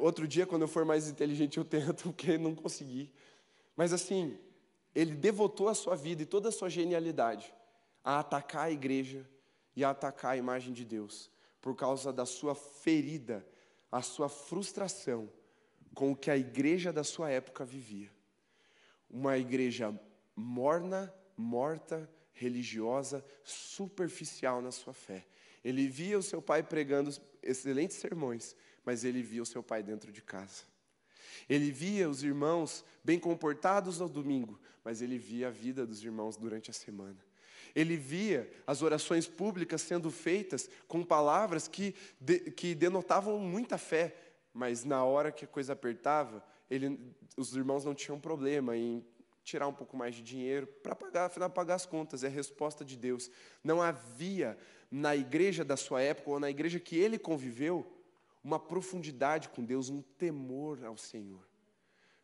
Outro dia, quando eu for mais inteligente, eu tento, porque não consegui. Mas assim, ele devotou a sua vida e toda a sua genialidade a atacar a igreja e a atacar a imagem de Deus, por causa da sua ferida, a sua frustração com o que a igreja da sua época vivia. Uma igreja morna, morta, religiosa, superficial na sua fé. Ele via o seu pai pregando excelentes sermões, mas ele via o seu pai dentro de casa. Ele via os irmãos bem comportados no domingo, mas ele via a vida dos irmãos durante a semana. Ele via as orações públicas sendo feitas com palavras que, de, que denotavam muita fé, mas na hora que a coisa apertava, ele, os irmãos não tinham problema em tirar um pouco mais de dinheiro para pagar, afinal, pagar as contas, é a resposta de Deus. Não havia na igreja da sua época, ou na igreja que ele conviveu, uma profundidade com Deus, um temor ao Senhor.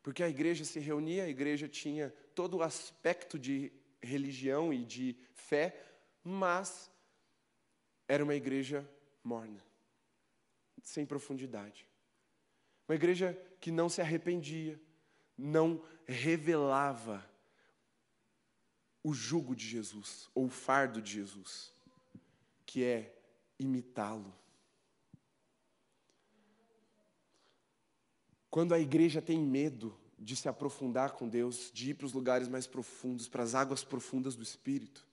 Porque a igreja se reunia, a igreja tinha todo o aspecto de religião e de fé, mas era uma igreja morna, sem profundidade. Uma igreja que não se arrependia, não revelava o jugo de Jesus, ou o fardo de Jesus, que é imitá-lo. Quando a igreja tem medo de se aprofundar com Deus, de ir para os lugares mais profundos, para as águas profundas do Espírito,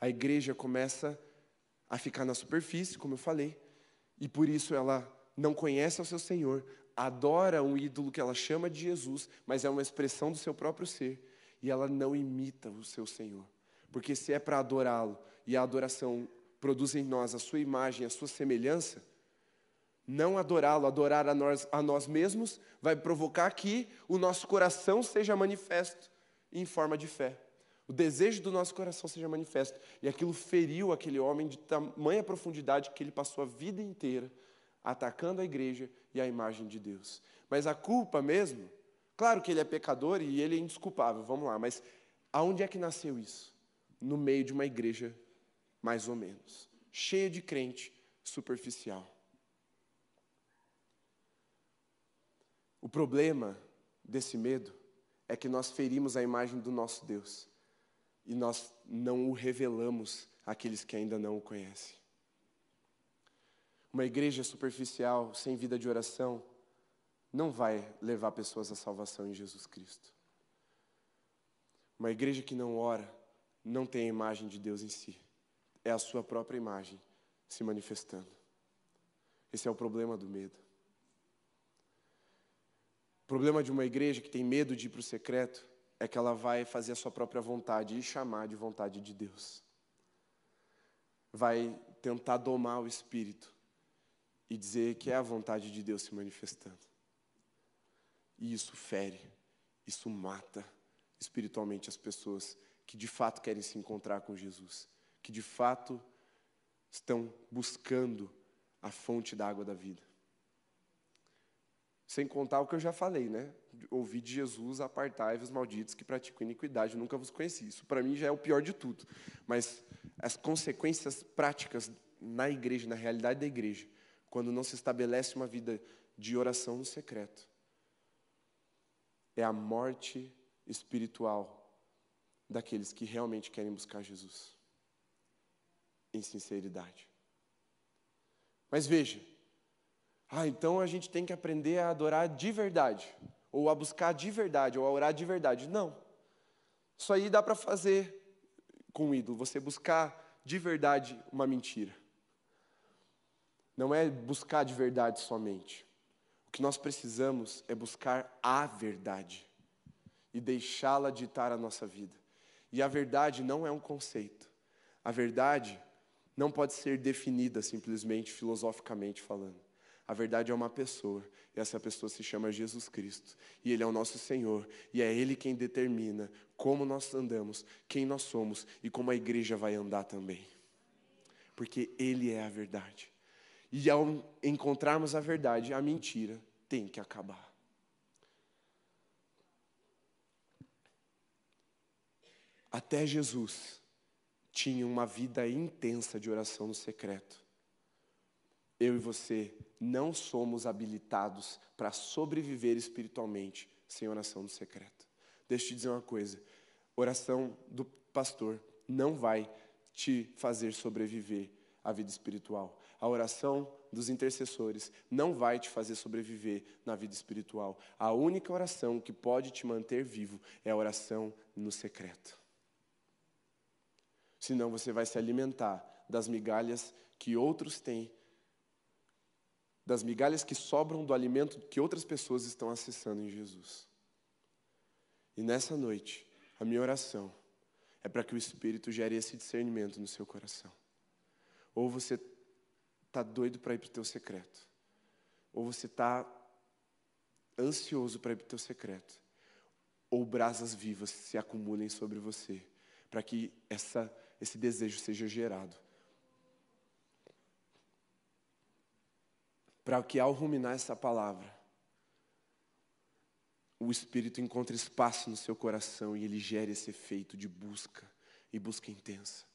a igreja começa a ficar na superfície, como eu falei, e por isso ela não conhece ao seu Senhor, adora um ídolo que ela chama de Jesus, mas é uma expressão do seu próprio ser, e ela não imita o seu Senhor. Porque se é para adorá-lo e a adoração produz em nós a sua imagem, a sua semelhança, não adorá-lo, adorar a nós, a nós mesmos, vai provocar que o nosso coração seja manifesto em forma de fé. O desejo do nosso coração seja manifesto. E aquilo feriu aquele homem de tamanha profundidade que ele passou a vida inteira atacando a igreja e a imagem de Deus. Mas a culpa mesmo, claro que ele é pecador e ele é indesculpável, vamos lá, mas aonde é que nasceu isso? No meio de uma igreja, mais ou menos, cheia de crente superficial. O problema desse medo é que nós ferimos a imagem do nosso Deus e nós não o revelamos àqueles que ainda não o conhecem. Uma igreja superficial, sem vida de oração, não vai levar pessoas à salvação em Jesus Cristo. Uma igreja que não ora, não tem a imagem de Deus em si, é a sua própria imagem se manifestando. Esse é o problema do medo. O problema de uma igreja que tem medo de ir para o secreto é que ela vai fazer a sua própria vontade e chamar de vontade de Deus. Vai tentar domar o espírito e dizer que é a vontade de Deus se manifestando. E isso fere, isso mata espiritualmente as pessoas que de fato querem se encontrar com Jesus, que de fato estão buscando a fonte da água da vida. Sem contar o que eu já falei, né? Ouvi de Jesus, apartai-vos malditos que praticam iniquidade, nunca vos conheci. Isso para mim já é o pior de tudo. Mas as consequências práticas na igreja, na realidade da igreja, quando não se estabelece uma vida de oração no secreto, é a morte espiritual daqueles que realmente querem buscar Jesus em sinceridade. Mas veja, ah, então a gente tem que aprender a adorar de verdade, ou a buscar de verdade, ou a orar de verdade. Não. Isso aí dá para fazer com o ídolo, você buscar de verdade uma mentira. Não é buscar de verdade somente. O que nós precisamos é buscar a verdade e deixá-la ditar a nossa vida. E a verdade não é um conceito. A verdade não pode ser definida simplesmente filosoficamente falando. A verdade é uma pessoa, e essa pessoa se chama Jesus Cristo, e Ele é o nosso Senhor, e é Ele quem determina como nós andamos, quem nós somos e como a igreja vai andar também. Porque Ele é a verdade. E ao encontrarmos a verdade, a mentira tem que acabar. Até Jesus tinha uma vida intensa de oração no secreto. Eu e você não somos habilitados para sobreviver espiritualmente sem oração no secreto. Deixa eu te dizer uma coisa: oração do pastor não vai te fazer sobreviver à vida espiritual. A oração dos intercessores não vai te fazer sobreviver na vida espiritual. A única oração que pode te manter vivo é a oração no secreto senão você vai se alimentar das migalhas que outros têm, das migalhas que sobram do alimento que outras pessoas estão acessando em Jesus. E nessa noite, a minha oração é para que o Espírito gere esse discernimento no seu coração. Ou você está doido para ir para o teu secreto, ou você está ansioso para ir para o teu secreto, ou brasas vivas se acumulem sobre você, para que essa esse desejo seja gerado. Para que ao ruminar essa palavra, o Espírito encontre espaço no seu coração e ele gere esse efeito de busca e busca intensa.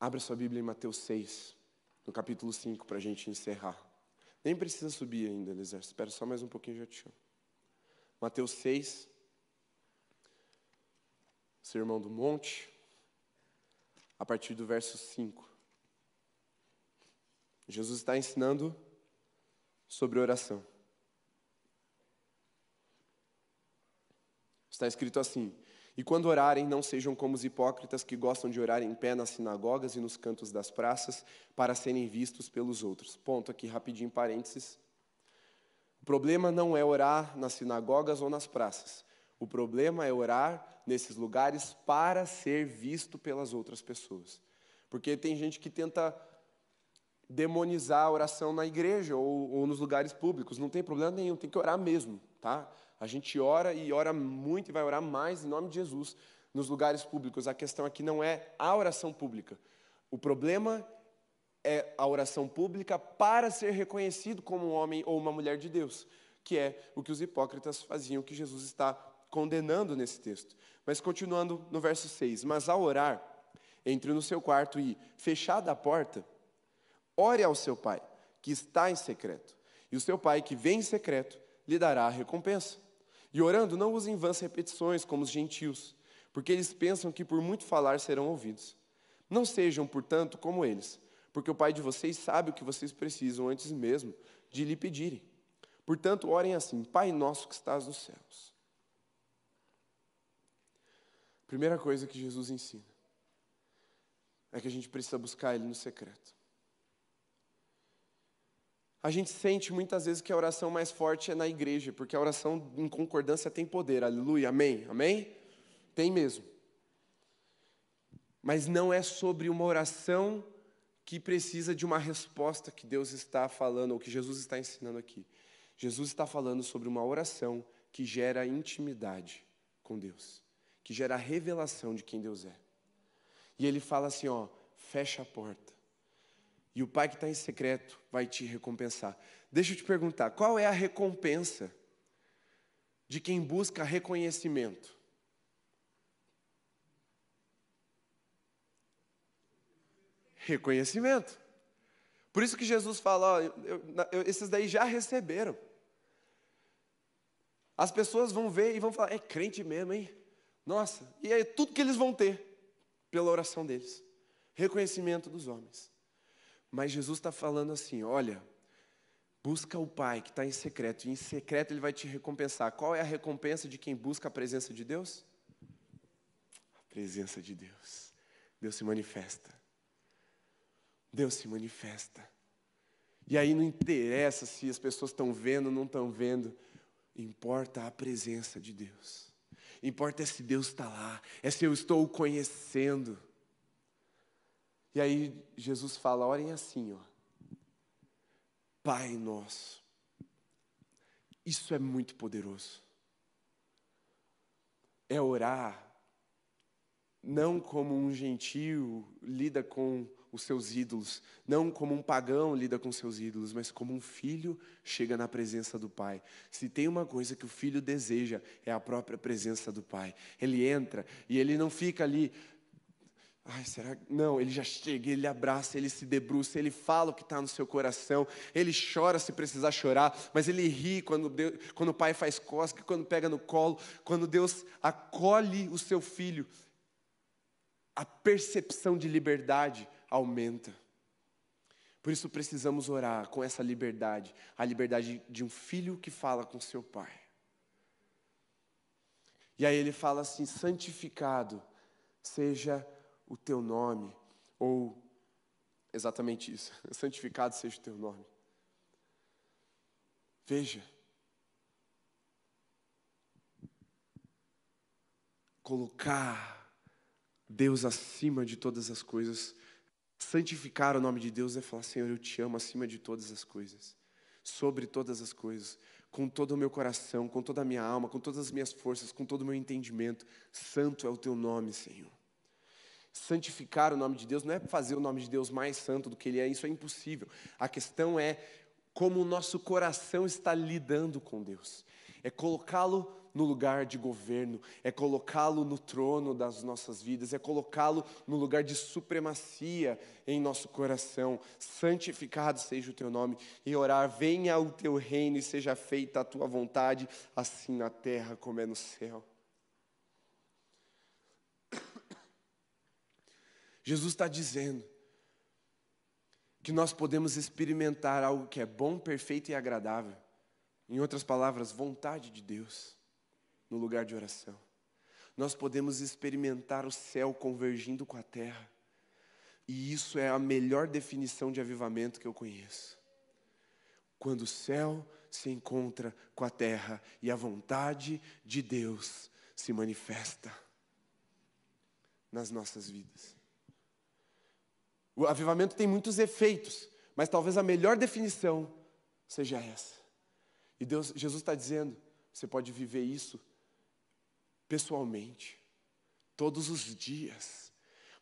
Abra sua Bíblia em Mateus 6, no capítulo 5, para a gente encerrar. Nem precisa subir ainda, Eliezer. Espera só mais um pouquinho já te chamo. Mateus 6, Sermão do Monte, a partir do verso 5. Jesus está ensinando sobre oração. Está escrito assim: E quando orarem, não sejam como os hipócritas que gostam de orar em pé nas sinagogas e nos cantos das praças para serem vistos pelos outros. Ponto aqui, rapidinho, parênteses. O problema não é orar nas sinagogas ou nas praças. O problema é orar nesses lugares para ser visto pelas outras pessoas. Porque tem gente que tenta demonizar a oração na igreja ou, ou, nos lugares públicos. Não tem problema nenhum, tem que orar mesmo, tá? A gente ora e ora muito e vai orar mais em nome de Jesus nos lugares públicos. A questão aqui não é a oração pública. O problema é a oração pública para ser reconhecido como um homem ou uma mulher de Deus, que é o que os hipócritas faziam, que Jesus está condenando nesse texto. Mas continuando no verso 6: Mas ao orar, entre no seu quarto e, fechada a porta, ore ao seu pai, que está em secreto. E o seu pai, que vem em secreto, lhe dará a recompensa. E orando, não usem vãs repetições como os gentios, porque eles pensam que por muito falar serão ouvidos. Não sejam, portanto, como eles, porque o Pai de vocês sabe o que vocês precisam antes mesmo de lhe pedirem. Portanto, orem assim: Pai nosso que estás nos céus Primeira coisa que Jesus ensina é que a gente precisa buscar Ele no secreto. A gente sente muitas vezes que a oração mais forte é na igreja, porque a oração em concordância tem poder, aleluia, amém, amém? Tem mesmo. Mas não é sobre uma oração que precisa de uma resposta que Deus está falando, ou que Jesus está ensinando aqui. Jesus está falando sobre uma oração que gera intimidade com Deus que gera revelação de quem Deus é. E ele fala assim: ó, fecha a porta. E o pai que está em secreto vai te recompensar. Deixa eu te perguntar: qual é a recompensa de quem busca reconhecimento? Reconhecimento. Por isso que Jesus fala: ó, eu, eu, esses daí já receberam. As pessoas vão ver e vão falar: é crente mesmo, hein? Nossa, e é tudo que eles vão ter pela oração deles reconhecimento dos homens. Mas Jesus está falando assim: olha, busca o Pai que está em secreto, e em secreto Ele vai te recompensar. Qual é a recompensa de quem busca a presença de Deus? A presença de Deus. Deus se manifesta. Deus se manifesta. E aí não interessa se as pessoas estão vendo ou não estão vendo, importa a presença de Deus. Importa é se Deus está lá, é se eu estou o conhecendo. E aí Jesus fala: orem assim, ó. Pai nosso. Isso é muito poderoso. É orar não como um gentio lida com os seus ídolos, não como um pagão lida com seus ídolos, mas como um filho chega na presença do Pai. Se tem uma coisa que o filho deseja, é a própria presença do Pai. Ele entra e ele não fica ali. Ai, será? Não, ele já chega, ele abraça, ele se debruça, ele fala o que está no seu coração, ele chora se precisar chorar, mas ele ri quando, Deus, quando o pai faz cosca, quando pega no colo, quando Deus acolhe o seu filho. A percepção de liberdade aumenta. Por isso precisamos orar com essa liberdade, a liberdade de um filho que fala com seu pai. E aí ele fala assim: santificado seja o teu nome, ou exatamente isso, santificado seja o teu nome. Veja, colocar Deus acima de todas as coisas Santificar o nome de Deus é falar, Senhor, eu te amo acima de todas as coisas, sobre todas as coisas, com todo o meu coração, com toda a minha alma, com todas as minhas forças, com todo o meu entendimento. Santo é o teu nome, Senhor. Santificar o nome de Deus não é fazer o nome de Deus mais santo do que ele é, isso é impossível. A questão é como o nosso coração está lidando com Deus, é colocá-lo no lugar de governo, é colocá-lo no trono das nossas vidas, é colocá-lo no lugar de supremacia em nosso coração. Santificado seja o teu nome e orar: venha o teu reino e seja feita a tua vontade, assim na terra como é no céu. Jesus está dizendo que nós podemos experimentar algo que é bom, perfeito e agradável. Em outras palavras, vontade de Deus no lugar de oração. Nós podemos experimentar o céu convergindo com a terra. E isso é a melhor definição de avivamento que eu conheço. Quando o céu se encontra com a terra e a vontade de Deus se manifesta nas nossas vidas. O avivamento tem muitos efeitos, mas talvez a melhor definição seja essa. E Deus, Jesus está dizendo: você pode viver isso pessoalmente, todos os dias.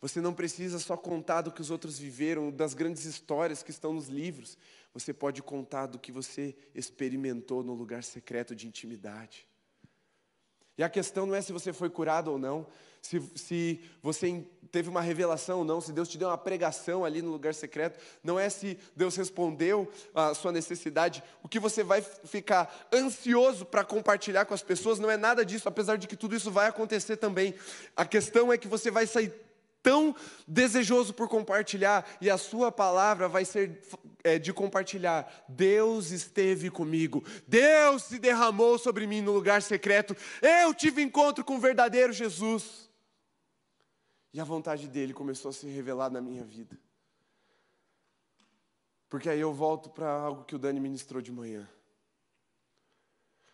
Você não precisa só contar do que os outros viveram, das grandes histórias que estão nos livros. Você pode contar do que você experimentou no lugar secreto de intimidade. E a questão não é se você foi curado ou não, se, se você teve uma revelação ou não, se Deus te deu uma pregação ali no lugar secreto, não é se Deus respondeu a sua necessidade. O que você vai ficar ansioso para compartilhar com as pessoas não é nada disso, apesar de que tudo isso vai acontecer também. A questão é que você vai sair tão desejoso por compartilhar, e a sua palavra vai ser é, de compartilhar. Deus esteve comigo, Deus se derramou sobre mim no lugar secreto, eu tive encontro com o verdadeiro Jesus. E a vontade dele começou a se revelar na minha vida. Porque aí eu volto para algo que o Dani ministrou de manhã.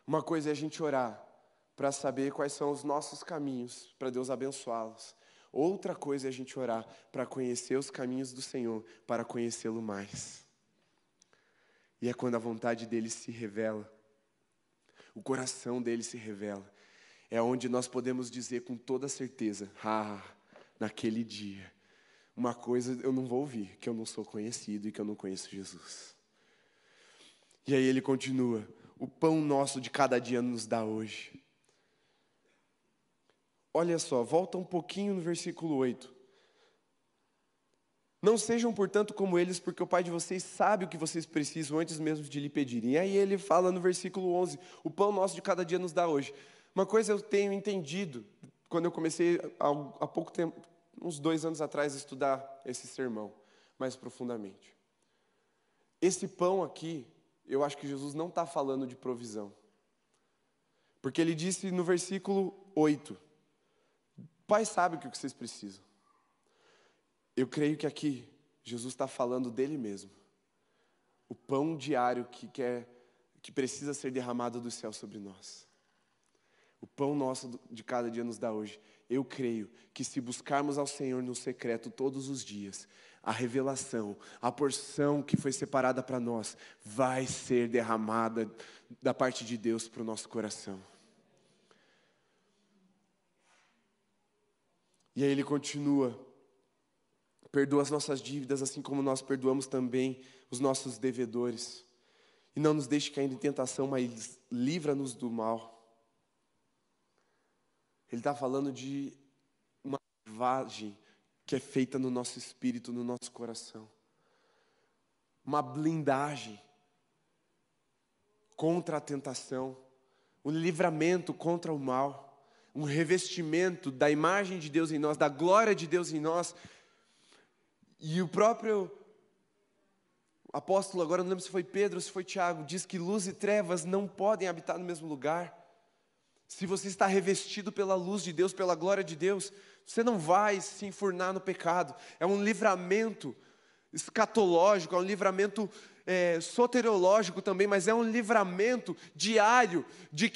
Uma coisa é a gente orar para saber quais são os nossos caminhos, para Deus abençoá-los. Outra coisa é a gente orar para conhecer os caminhos do Senhor, para conhecê-lo mais. E é quando a vontade dele se revela, o coração dele se revela. É onde nós podemos dizer com toda certeza: ah, naquele dia, uma coisa eu não vou ouvir, que eu não sou conhecido e que eu não conheço Jesus. E aí ele continua: o pão nosso de cada dia nos dá hoje. Olha só, volta um pouquinho no versículo 8. Não sejam, portanto, como eles, porque o Pai de vocês sabe o que vocês precisam antes mesmo de lhe pedirem. E aí ele fala no versículo 11: O pão nosso de cada dia nos dá hoje. Uma coisa eu tenho entendido, quando eu comecei há pouco tempo, uns dois anos atrás, a estudar esse sermão mais profundamente. Esse pão aqui, eu acho que Jesus não está falando de provisão. Porque ele disse no versículo 8: Pai sabe o que vocês precisam. Eu creio que aqui Jesus está falando dele mesmo. O pão diário que, quer, que precisa ser derramado do céu sobre nós. O pão nosso de cada dia nos dá hoje. Eu creio que se buscarmos ao Senhor no secreto todos os dias, a revelação, a porção que foi separada para nós, vai ser derramada da parte de Deus para o nosso coração. E aí ele continua: perdoa as nossas dívidas, assim como nós perdoamos também os nossos devedores. E não nos deixe cair em tentação, mas livra-nos do mal. Ele está falando de uma lavagem que é feita no nosso espírito, no nosso coração. Uma blindagem contra a tentação, um livramento contra o mal um revestimento da imagem de Deus em nós, da glória de Deus em nós. E o próprio apóstolo, agora não lembro se foi Pedro ou se foi Tiago, diz que luz e trevas não podem habitar no mesmo lugar. Se você está revestido pela luz de Deus, pela glória de Deus, você não vai se enfurnar no pecado. É um livramento escatológico, é um livramento é, soteriológico também, mas é um livramento diário de,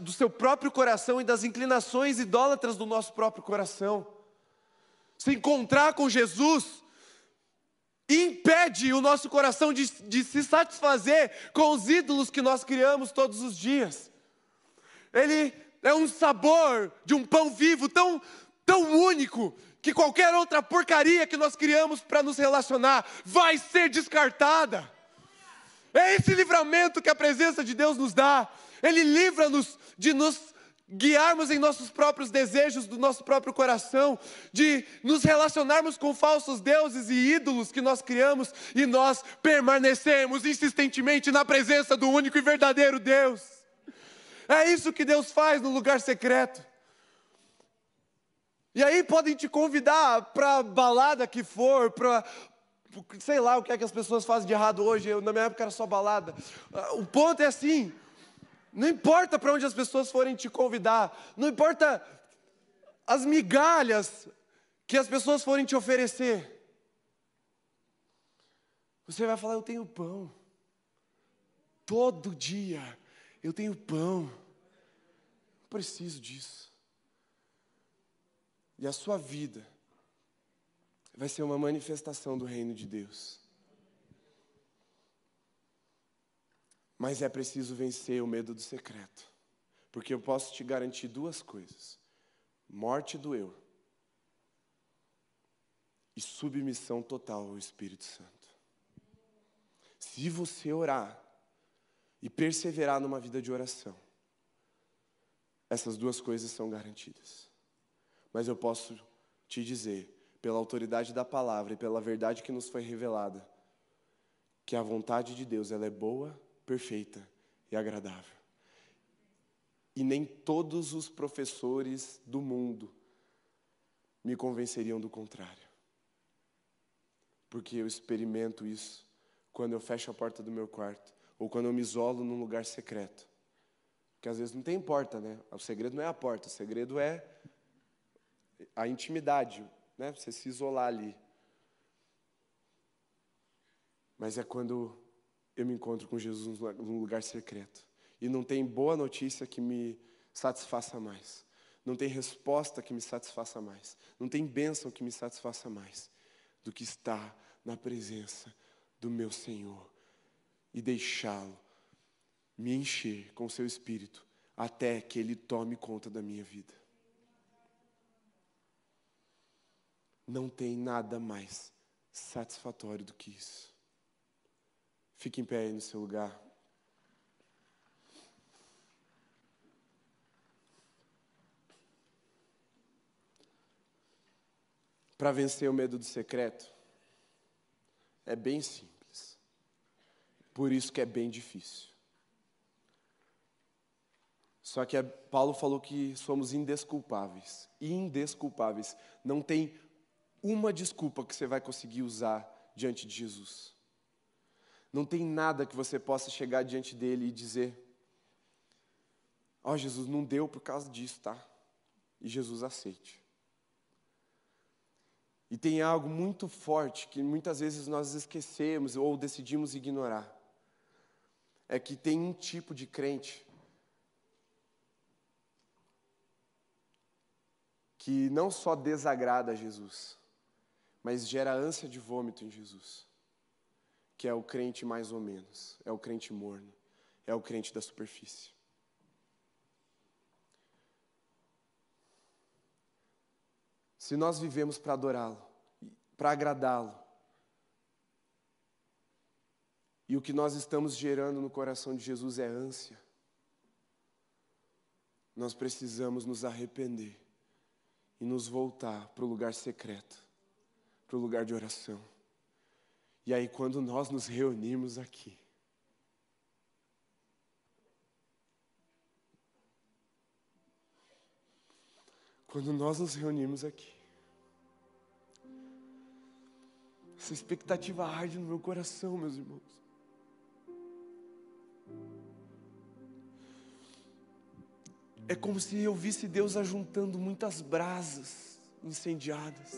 do seu próprio coração e das inclinações idólatras do nosso próprio coração. Se encontrar com Jesus impede o nosso coração de, de se satisfazer com os ídolos que nós criamos todos os dias. Ele é um sabor de um pão vivo tão, tão único que qualquer outra porcaria que nós criamos para nos relacionar vai ser descartada. É esse livramento que a presença de Deus nos dá. Ele livra-nos de nos guiarmos em nossos próprios desejos, do nosso próprio coração, de nos relacionarmos com falsos deuses e ídolos que nós criamos e nós permanecemos insistentemente na presença do único e verdadeiro Deus. É isso que Deus faz no lugar secreto. E aí podem te convidar para balada que for, para sei lá o que é que as pessoas fazem de errado hoje, eu, na minha época era só balada. Ah, o ponto é assim: não importa para onde as pessoas forem te convidar, não importa as migalhas que as pessoas forem te oferecer, você vai falar: Eu tenho pão, todo dia eu tenho pão, não preciso disso. E a sua vida vai ser uma manifestação do reino de Deus. Mas é preciso vencer o medo do secreto. Porque eu posso te garantir duas coisas: morte do eu e submissão total ao Espírito Santo. Se você orar e perseverar numa vida de oração, essas duas coisas são garantidas. Mas eu posso te dizer pela autoridade da palavra e pela verdade que nos foi revelada, que a vontade de Deus ela é boa, perfeita e agradável. E nem todos os professores do mundo me convenceriam do contrário. Porque eu experimento isso quando eu fecho a porta do meu quarto ou quando eu me isolo num lugar secreto. Porque às vezes não tem porta, né? O segredo não é a porta, o segredo é a intimidade, né? Você se isolar ali. Mas é quando eu me encontro com Jesus num lugar secreto. E não tem boa notícia que me satisfaça mais. Não tem resposta que me satisfaça mais. Não tem bênção que me satisfaça mais do que estar na presença do meu Senhor e deixá-lo me encher com seu espírito até que ele tome conta da minha vida. Não tem nada mais satisfatório do que isso. Fique em pé aí no seu lugar. Para vencer o medo do secreto, é bem simples. Por isso que é bem difícil. Só que Paulo falou que somos indesculpáveis. Indesculpáveis. Não tem uma desculpa que você vai conseguir usar diante de Jesus. Não tem nada que você possa chegar diante dele e dizer: Ó oh, Jesus, não deu por causa disso, tá? E Jesus aceite. E tem algo muito forte que muitas vezes nós esquecemos ou decidimos ignorar. É que tem um tipo de crente que não só desagrada a Jesus, mas gera ânsia de vômito em Jesus, que é o crente mais ou menos, é o crente morno, é o crente da superfície. Se nós vivemos para adorá-lo, para agradá-lo, e o que nós estamos gerando no coração de Jesus é ânsia, nós precisamos nos arrepender e nos voltar para o lugar secreto, para o lugar de oração. E aí, quando nós nos reunimos aqui, Quando nós nos reunimos aqui, essa expectativa arde no meu coração, meus irmãos. É como se eu visse Deus ajuntando muitas brasas incendiadas.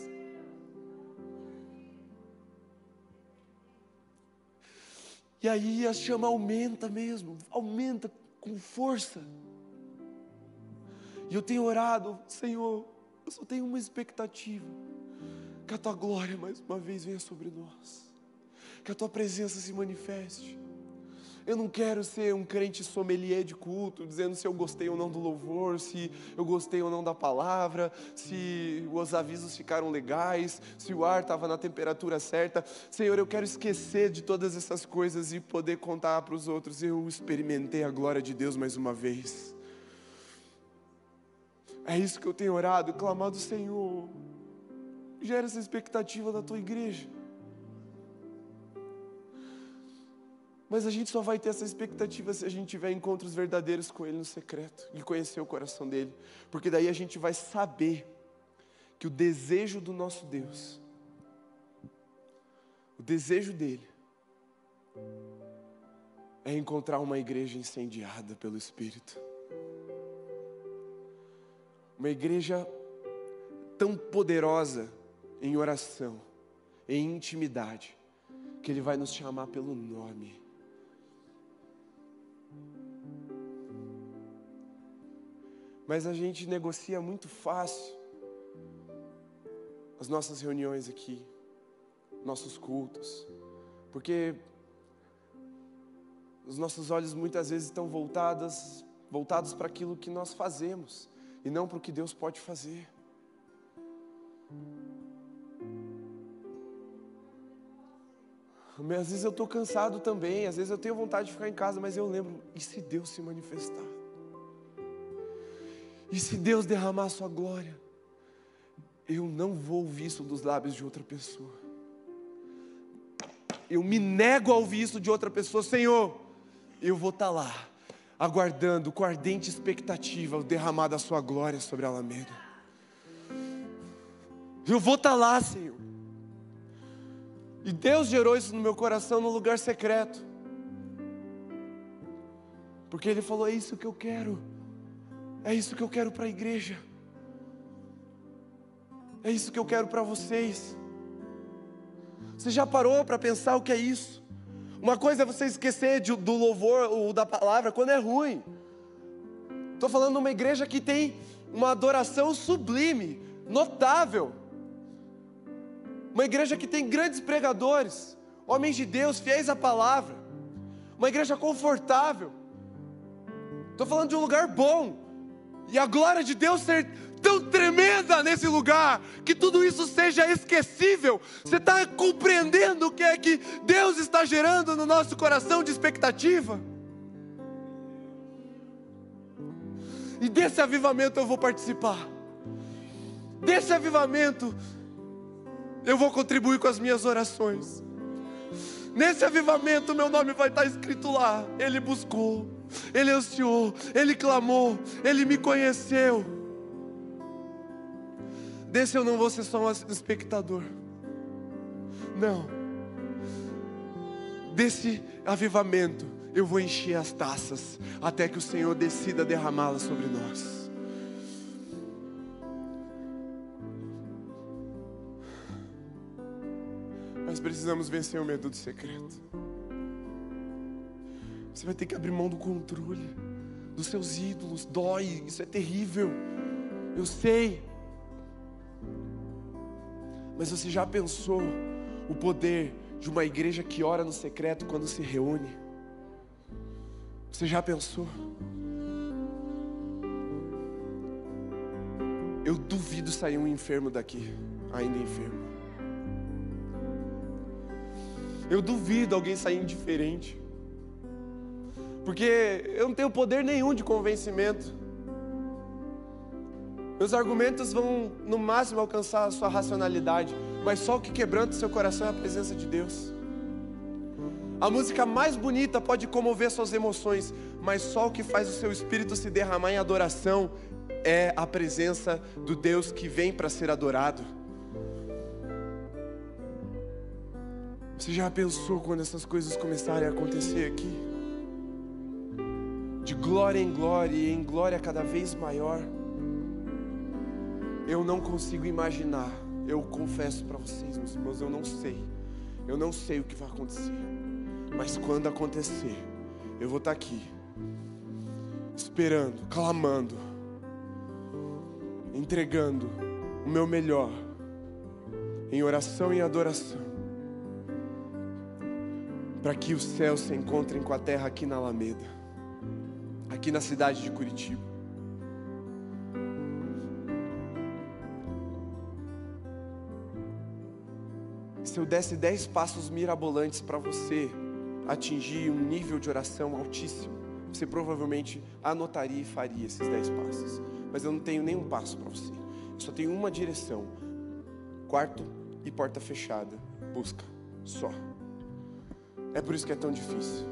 E aí a chama aumenta mesmo, aumenta com força. E eu tenho orado, Senhor, eu só tenho uma expectativa: que a tua glória mais uma vez venha sobre nós, que a tua presença se manifeste. Eu não quero ser um crente sommelier de culto, dizendo se eu gostei ou não do louvor, se eu gostei ou não da palavra, se os avisos ficaram legais, se o ar estava na temperatura certa. Senhor, eu quero esquecer de todas essas coisas e poder contar para os outros. Eu experimentei a glória de Deus mais uma vez. É isso que eu tenho orado, clamado, Senhor. Gera essa expectativa da tua igreja. Mas a gente só vai ter essa expectativa se a gente tiver encontros verdadeiros com Ele no secreto e conhecer o coração dele. Porque daí a gente vai saber que o desejo do nosso Deus, o desejo dele, é encontrar uma igreja incendiada pelo Espírito. Uma igreja tão poderosa em oração, em intimidade, que Ele vai nos chamar pelo nome. Mas a gente negocia muito fácil as nossas reuniões aqui, nossos cultos, porque os nossos olhos muitas vezes estão voltados, voltados para aquilo que nós fazemos e não para o que Deus pode fazer. Às vezes eu estou cansado também, às vezes eu tenho vontade de ficar em casa, mas eu lembro, e se Deus se manifestar? E se Deus derramar sua glória? Eu não vou ouvir isso dos lábios de outra pessoa. Eu me nego a ouvir isso de outra pessoa, Senhor. Eu vou estar tá lá aguardando com ardente expectativa o derramar da Sua glória sobre a Alameda. Eu vou estar tá lá, Senhor. E Deus gerou isso no meu coração no lugar secreto. Porque Ele falou: é isso que eu quero, é isso que eu quero para a igreja, é isso que eu quero para vocês. Você já parou para pensar o que é isso? Uma coisa é você esquecer de, do louvor ou da palavra quando é ruim. Estou falando de uma igreja que tem uma adoração sublime, notável. Uma igreja que tem grandes pregadores, homens de Deus, fiéis à palavra. Uma igreja confortável. Estou falando de um lugar bom. E a glória de Deus ser tão tremenda nesse lugar, que tudo isso seja esquecível. Você está compreendendo o que é que Deus está gerando no nosso coração de expectativa? E desse avivamento eu vou participar. Desse avivamento eu vou contribuir com as minhas orações. Nesse avivamento, meu nome vai estar escrito lá. Ele buscou, ele ansiou, ele clamou, ele me conheceu. Desse eu não vou ser só um espectador. Não. Desse avivamento eu vou encher as taças até que o Senhor decida derramá-las sobre nós. Precisamos vencer o medo do secreto. Você vai ter que abrir mão do controle, dos seus ídolos. Dói, isso é terrível. Eu sei. Mas você já pensou o poder de uma igreja que ora no secreto quando se reúne? Você já pensou? Eu duvido sair um enfermo daqui, ainda enfermo. Eu duvido alguém sair indiferente. Porque eu não tenho poder nenhum de convencimento. Meus argumentos vão no máximo alcançar a sua racionalidade, mas só o que quebranta seu coração é a presença de Deus. A música mais bonita pode comover suas emoções, mas só o que faz o seu espírito se derramar em adoração é a presença do Deus que vem para ser adorado. Você já pensou quando essas coisas começarem a acontecer aqui? De glória em glória e em glória cada vez maior. Eu não consigo imaginar. Eu confesso para vocês, meus irmãos, eu não sei. Eu não sei o que vai acontecer. Mas quando acontecer, eu vou estar aqui, esperando, clamando, entregando o meu melhor, em oração e adoração, para que os céus se encontrem com a terra aqui na Alameda, aqui na cidade de Curitiba. se eu desse dez passos mirabolantes para você atingir um nível de oração altíssimo, você provavelmente anotaria e faria esses dez passos. Mas eu não tenho nenhum passo para você. Eu só tenho uma direção: quarto e porta fechada. Busca só. É por isso que é tão difícil.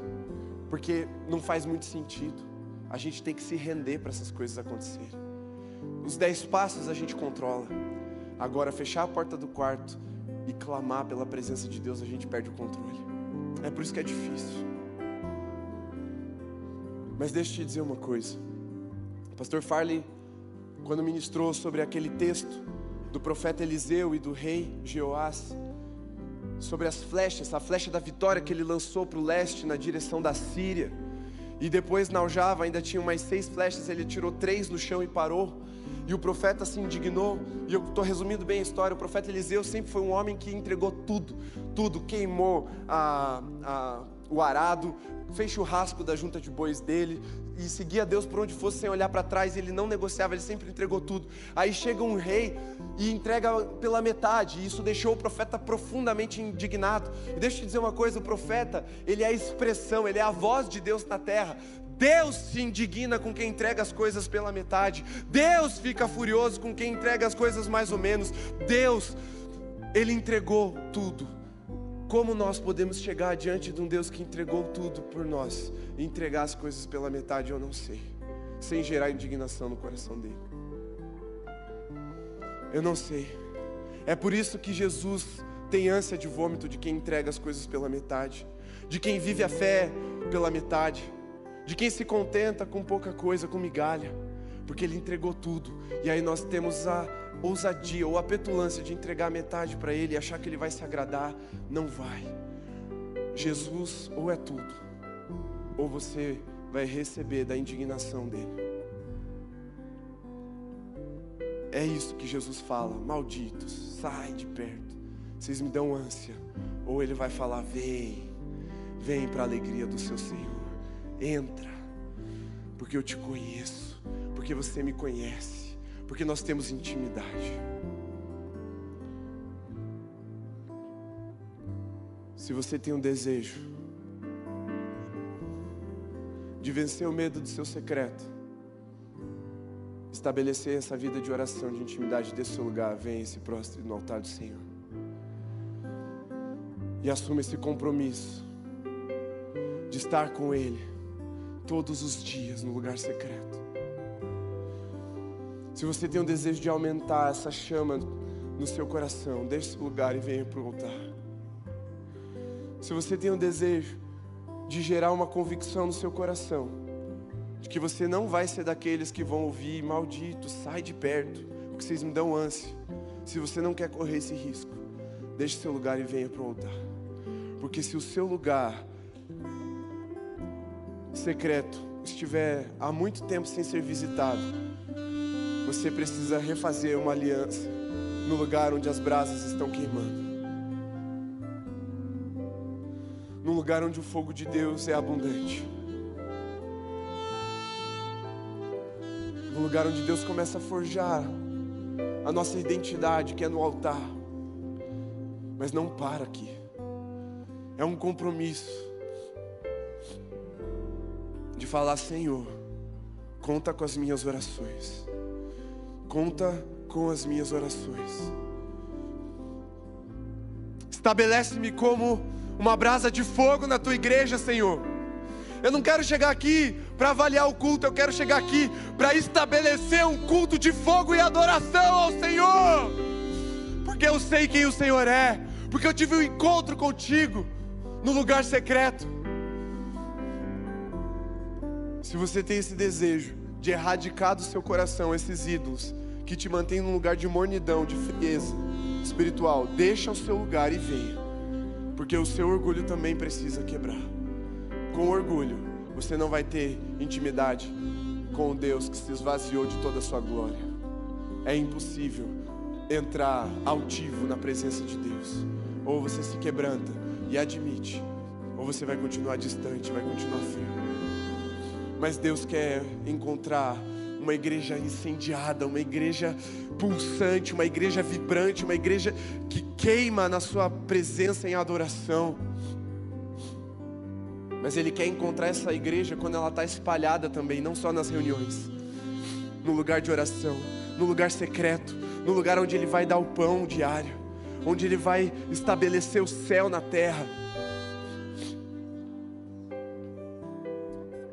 Porque não faz muito sentido. A gente tem que se render para essas coisas acontecerem. Os dez passos a gente controla. Agora, fechar a porta do quarto e clamar pela presença de Deus, a gente perde o controle. É por isso que é difícil. Mas deixa eu te dizer uma coisa. O pastor Farley, quando ministrou sobre aquele texto do profeta Eliseu e do rei Jeoás, sobre as flechas, a flecha da vitória que ele lançou para o leste na direção da Síria, e depois na aljava ainda tinha mais seis flechas, ele tirou três no chão e parou. E o profeta se indignou, e eu estou resumindo bem a história. O profeta Eliseu sempre foi um homem que entregou tudo, tudo, queimou a, a, o arado, fez churrasco da junta de bois dele e seguia Deus por onde fosse sem olhar para trás. Ele não negociava, ele sempre entregou tudo. Aí chega um rei e entrega pela metade, e isso deixou o profeta profundamente indignado. E deixa eu te dizer uma coisa: o profeta, ele é a expressão, ele é a voz de Deus na terra. Deus se indigna com quem entrega as coisas pela metade. Deus fica furioso com quem entrega as coisas mais ou menos. Deus, Ele entregou tudo. Como nós podemos chegar diante de um Deus que entregou tudo por nós e entregar as coisas pela metade, eu não sei, sem gerar indignação no coração dele? Eu não sei. É por isso que Jesus tem ânsia de vômito de quem entrega as coisas pela metade, de quem vive a fé pela metade de quem se contenta com pouca coisa, com migalha, porque Ele entregou tudo, e aí nós temos a ousadia ou a petulância de entregar metade para Ele e achar que Ele vai se agradar. Não vai. Jesus ou é tudo, ou você vai receber da indignação dele. É isso que Jesus fala, malditos, sai de perto, vocês me dão ânsia. Ou ele vai falar, vem, vem para a alegria do seu Senhor. Entra, porque eu te conheço, porque você me conhece, porque nós temos intimidade. Se você tem um desejo de vencer o medo do seu secreto, estabelecer essa vida de oração, de intimidade desse lugar, vem esse próximo no altar do Senhor. E assuma esse compromisso de estar com Ele todos os dias no lugar secreto. Se você tem um desejo de aumentar essa chama no seu coração, deixe esse lugar e venha para o altar. Se você tem um desejo de gerar uma convicção no seu coração, de que você não vai ser daqueles que vão ouvir, maldito, sai de perto, porque vocês me dão ânsia. Se você não quer correr esse risco, deixe seu lugar e venha para o altar. Porque se o seu lugar secreto estiver há muito tempo sem ser visitado, você precisa refazer uma aliança no lugar onde as brasas estão queimando. No lugar onde o fogo de Deus é abundante. No lugar onde Deus começa a forjar a nossa identidade, que é no altar. Mas não para aqui. É um compromisso de falar, Senhor, conta com as minhas orações. Conta com as minhas orações. Estabelece-me como uma brasa de fogo na tua igreja, Senhor. Eu não quero chegar aqui para avaliar o culto, eu quero chegar aqui para estabelecer um culto de fogo e adoração ao Senhor. Porque eu sei quem o Senhor é, porque eu tive um encontro contigo no lugar secreto. Se você tem esse desejo de erradicar do seu coração esses ídolos que te mantêm num lugar de mornidão, de frieza espiritual, deixa o seu lugar e venha, porque o seu orgulho também precisa quebrar. Com orgulho, você não vai ter intimidade com Deus que se esvaziou de toda a sua glória. É impossível entrar altivo na presença de Deus. Ou você se quebranta e admite, ou você vai continuar distante, vai continuar frio. Mas Deus quer encontrar uma igreja incendiada, uma igreja pulsante, uma igreja vibrante, uma igreja que queima na sua presença em adoração. Mas Ele quer encontrar essa igreja quando ela está espalhada também, não só nas reuniões, no lugar de oração, no lugar secreto, no lugar onde Ele vai dar o pão diário, onde Ele vai estabelecer o céu na terra.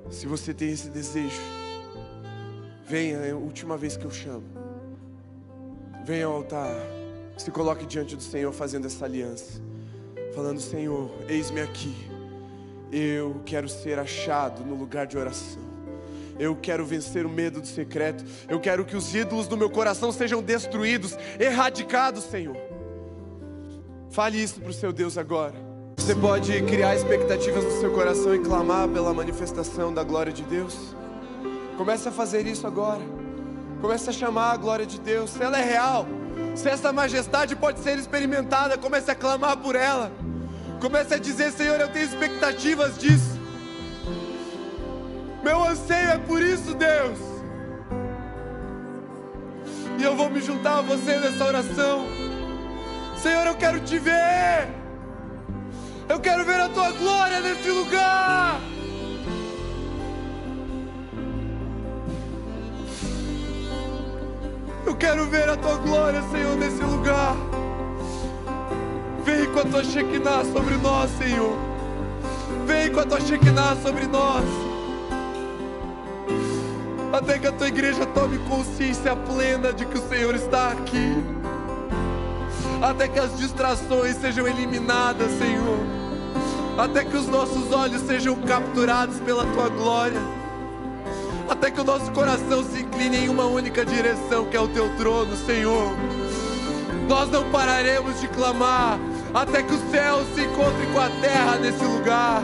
Se você tem esse desejo, venha, é a última vez que eu chamo. Venha ao altar, se coloque diante do Senhor fazendo essa aliança, falando: Senhor, eis-me aqui. Eu quero ser achado no lugar de oração. Eu quero vencer o medo do secreto. Eu quero que os ídolos do meu coração sejam destruídos, erradicados, Senhor. Fale isso para o seu Deus agora. Você pode criar expectativas no seu coração e clamar pela manifestação da glória de Deus. Comece a fazer isso agora. Comece a chamar a glória de Deus. Se ela é real, se essa majestade pode ser experimentada, comece a clamar por ela. Comece a dizer: Senhor, eu tenho expectativas disso. Meu anseio é por isso, Deus. E eu vou me juntar a você nessa oração. Senhor, eu quero te ver. Eu quero ver a tua glória nesse lugar. Eu quero ver a tua glória, Senhor, nesse lugar. Vem com a tua Shekinah sobre nós, Senhor. Vem com a tua Shekinah sobre nós. Até que a tua igreja tome consciência plena de que o Senhor está aqui. Até que as distrações sejam eliminadas, Senhor até que os nossos olhos sejam capturados pela tua glória, até que o nosso coração se incline em uma única direção, que é o teu trono, Senhor. Nós não pararemos de clamar até que o céu se encontre com a terra nesse lugar.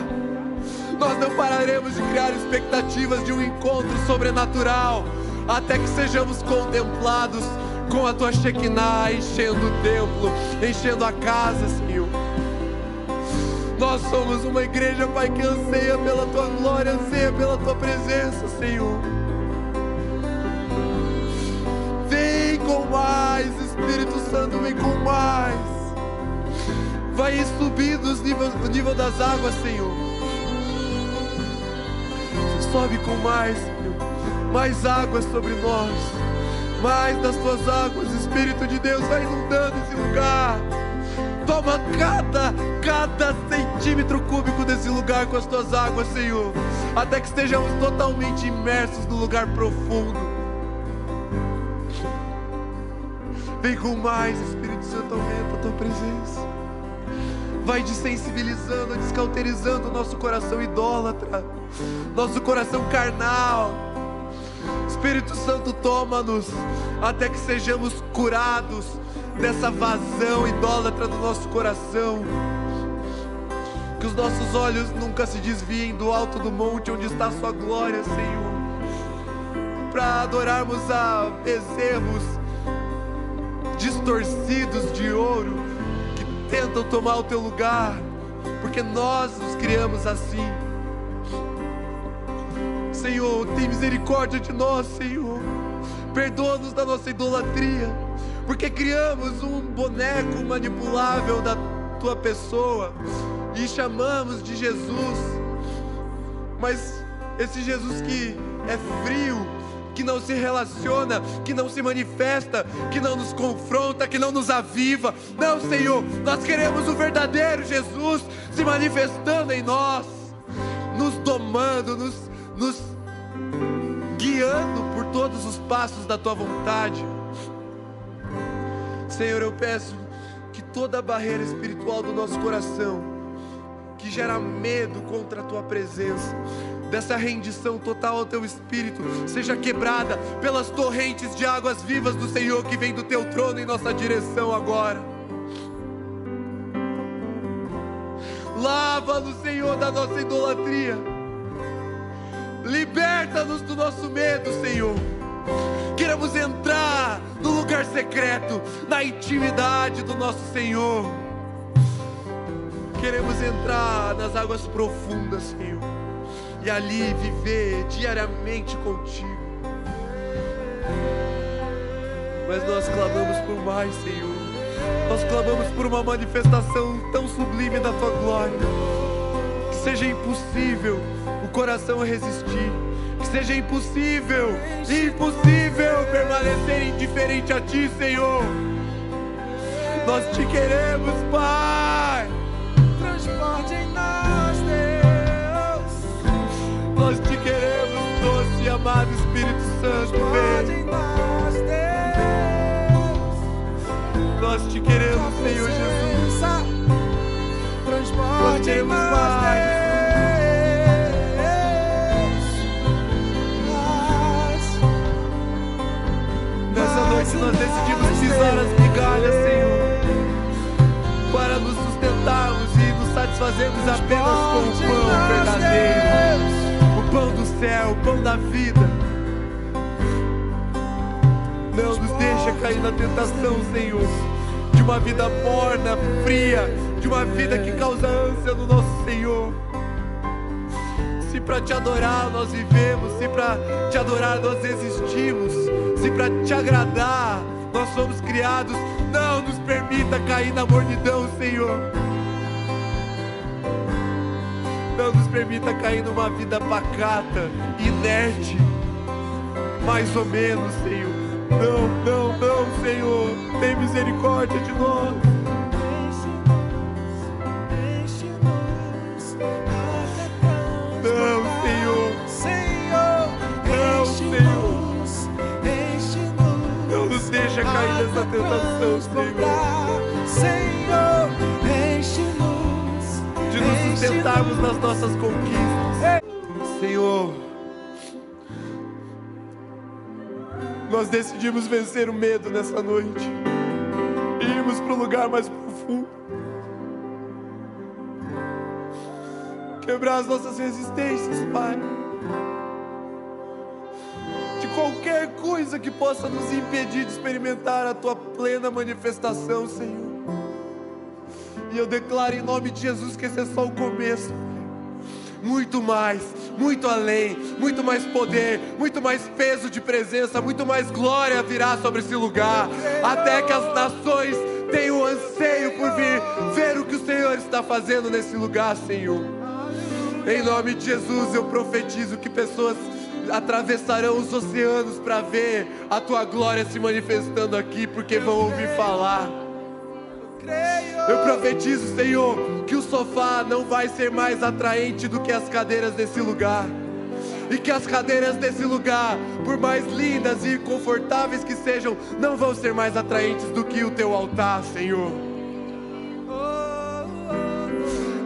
Nós não pararemos de criar expectativas de um encontro sobrenatural até que sejamos contemplados com a tua Shekinah enchendo o templo, enchendo a casa, Senhor. Nós somos uma igreja, Pai, que anseia pela tua glória, anseia pela tua presença, Senhor. Vem com mais, Espírito Santo, vem com mais. Vai subindo os níveis, o nível das águas, Senhor. Sobe com mais, Senhor. Mais águas sobre nós. Mais das tuas águas, Espírito de Deus, vai inundando esse lugar. Toma cada, cada centímetro cúbico desse lugar com as tuas águas, Senhor. Até que estejamos totalmente imersos no lugar profundo. Vem com mais, Espírito Santo, aumenta a tua presença. Vai desensibilizando, descauterizando o nosso coração idólatra, nosso coração carnal. Espírito Santo, toma-nos até que sejamos curados dessa vazão idólatra do nosso coração. Que os nossos olhos nunca se desviem do alto do monte onde está a Sua glória, Senhor. Para adorarmos a bezerros distorcidos de ouro que tentam tomar o teu lugar, porque nós nos criamos assim. Senhor, tem misericórdia de nós, Senhor. Perdoa-nos da nossa idolatria, porque criamos um boneco manipulável da tua pessoa e chamamos de Jesus. Mas esse Jesus que é frio, que não se relaciona, que não se manifesta, que não nos confronta, que não nos aviva. Não, Senhor, nós queremos o verdadeiro Jesus se manifestando em nós, nos domando, nos, nos guiando por todos os passos da tua vontade. Senhor, eu peço que toda barreira espiritual do nosso coração, que gera medo contra a tua presença, dessa rendição total ao teu espírito, seja quebrada pelas torrentes de águas vivas do Senhor que vem do teu trono em nossa direção agora. Lava-nos, Senhor, da nossa idolatria. Liberta-nos do nosso medo, Senhor. Queremos entrar no lugar secreto, na intimidade do nosso Senhor. Queremos entrar nas águas profundas, Senhor, e ali viver diariamente contigo. Mas nós clamamos por mais, Senhor. Nós clamamos por uma manifestação tão sublime da tua glória, que seja impossível o coração resistir que seja impossível, impossível permanecer indiferente a Ti, Senhor. Nós te queremos, Pai. Transporte em nós, Deus. Nós te queremos, doce e amado Espírito Santo, Transporte vem. em nós, Deus. Nós te queremos, Senhor Jesus. Transporte em queremos nós, nós decidimos pisar as migalhas, Senhor, para nos sustentarmos e nos satisfazermos apenas com o pão verdadeiro, o pão do céu, o pão da vida. Não nos deixa cair na tentação, Senhor, de uma vida morna, fria, de uma vida que causa ânsia no nosso Senhor. Para te adorar nós vivemos, se para te adorar nós existimos, se para te agradar nós somos criados, não nos permita cair na mornidão, Senhor. Não nos permita cair numa vida pacata, inerte, mais ou menos, Senhor. Não, não, não, Senhor. Tem misericórdia de nós. Tentação, Senhor. Senhor, enche-nos. de nos sustentarmos nas nossas conquistas. Senhor, nós decidimos vencer o medo nessa noite e irmos para o lugar mais profundo. Quebrar as nossas resistências, Pai. Qualquer coisa que possa nos impedir de experimentar a Tua plena manifestação, Senhor. E eu declaro em nome de Jesus que esse é só o começo. Muito mais, muito além, muito mais poder, muito mais peso de presença, muito mais glória virá sobre esse lugar. Até que as nações tenham anseio por vir ver o que o Senhor está fazendo nesse lugar, Senhor. Em nome de Jesus eu profetizo que pessoas atravessarão os oceanos para ver a tua glória se manifestando aqui, porque vão ouvir falar. Eu profetizo, Senhor, que o sofá não vai ser mais atraente do que as cadeiras desse lugar. E que as cadeiras desse lugar, por mais lindas e confortáveis que sejam, não vão ser mais atraentes do que o teu altar, Senhor.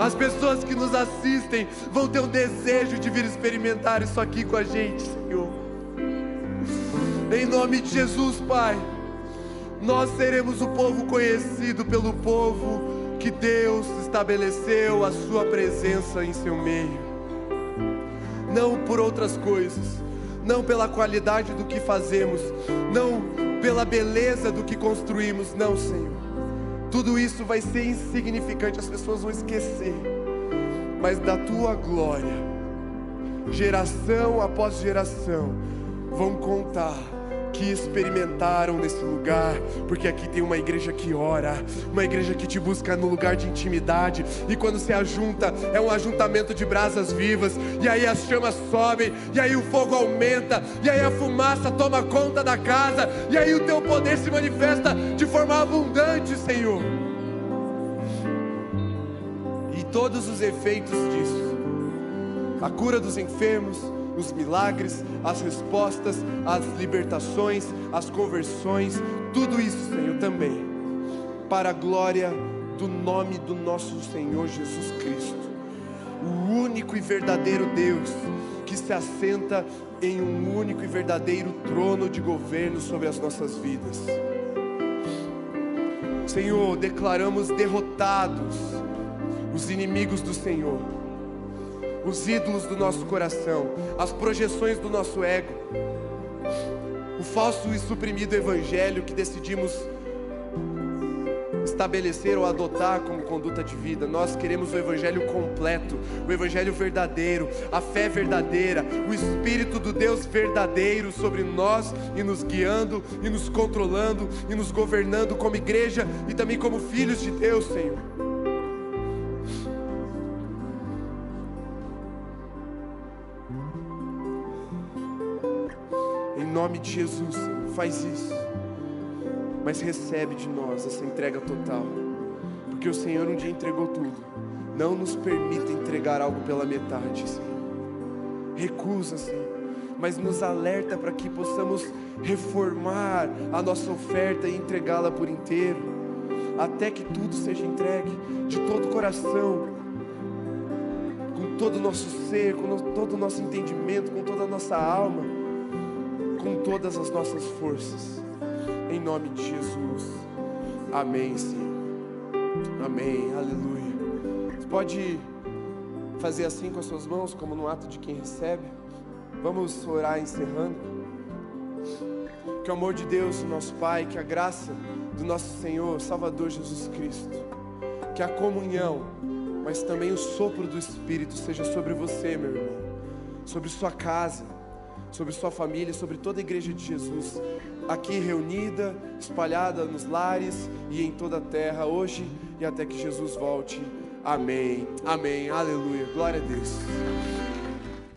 As pessoas que nos assistem vão ter um desejo de vir experimentar isso aqui com a gente, Senhor. Em nome de Jesus, Pai. nós seremos o povo conhecido pelo povo que Deus estabeleceu a sua presença em seu meio. Não por outras coisas, não pela qualidade do que fazemos, não pela beleza do que construímos, não, Senhor. Tudo isso vai ser insignificante, as pessoas vão esquecer, mas da tua glória, geração após geração, vão contar que experimentaram nesse lugar, porque aqui tem uma igreja que ora, uma igreja que te busca no lugar de intimidade, e quando se ajunta, é um ajuntamento de brasas vivas, e aí as chamas sobem, e aí o fogo aumenta, e aí a fumaça toma conta da casa, e aí o teu poder se manifesta de forma abundante, Senhor. E todos os efeitos disso, a cura dos enfermos, os milagres, as respostas, as libertações, as conversões, tudo isso, Senhor, também, para a glória do nome do nosso Senhor Jesus Cristo, o único e verdadeiro Deus que se assenta em um único e verdadeiro trono de governo sobre as nossas vidas. Senhor, declaramos derrotados os inimigos do Senhor os ídolos do nosso coração, as projeções do nosso ego, o falso e suprimido evangelho que decidimos estabelecer ou adotar como conduta de vida. Nós queremos o evangelho completo, o evangelho verdadeiro, a fé verdadeira, o espírito do Deus verdadeiro sobre nós e nos guiando e nos controlando e nos governando como igreja e também como filhos de Deus, Senhor. Nome de Jesus, faz isso. Mas recebe de nós essa entrega total. Porque o Senhor um dia entregou tudo. Não nos permita entregar algo pela metade, Senhor. Recusa, Senhor. Mas nos alerta para que possamos reformar a nossa oferta e entregá-la por inteiro. Até que tudo seja entregue de todo o coração, com todo o nosso ser, com todo o nosso entendimento, com toda a nossa alma com todas as nossas forças. Em nome de Jesus. Amém, Senhor. Amém. Aleluia. Você pode fazer assim com as suas mãos, como no ato de quem recebe. Vamos orar encerrando. Que o amor de Deus, nosso Pai, que a graça do nosso Senhor, Salvador Jesus Cristo, que a comunhão, mas também o sopro do Espírito seja sobre você, meu irmão, sobre sua casa, sobre sua família, sobre toda a igreja de Jesus, aqui reunida, espalhada nos lares e em toda a terra, hoje e até que Jesus volte. Amém. Amém. Aleluia. Glória a Deus.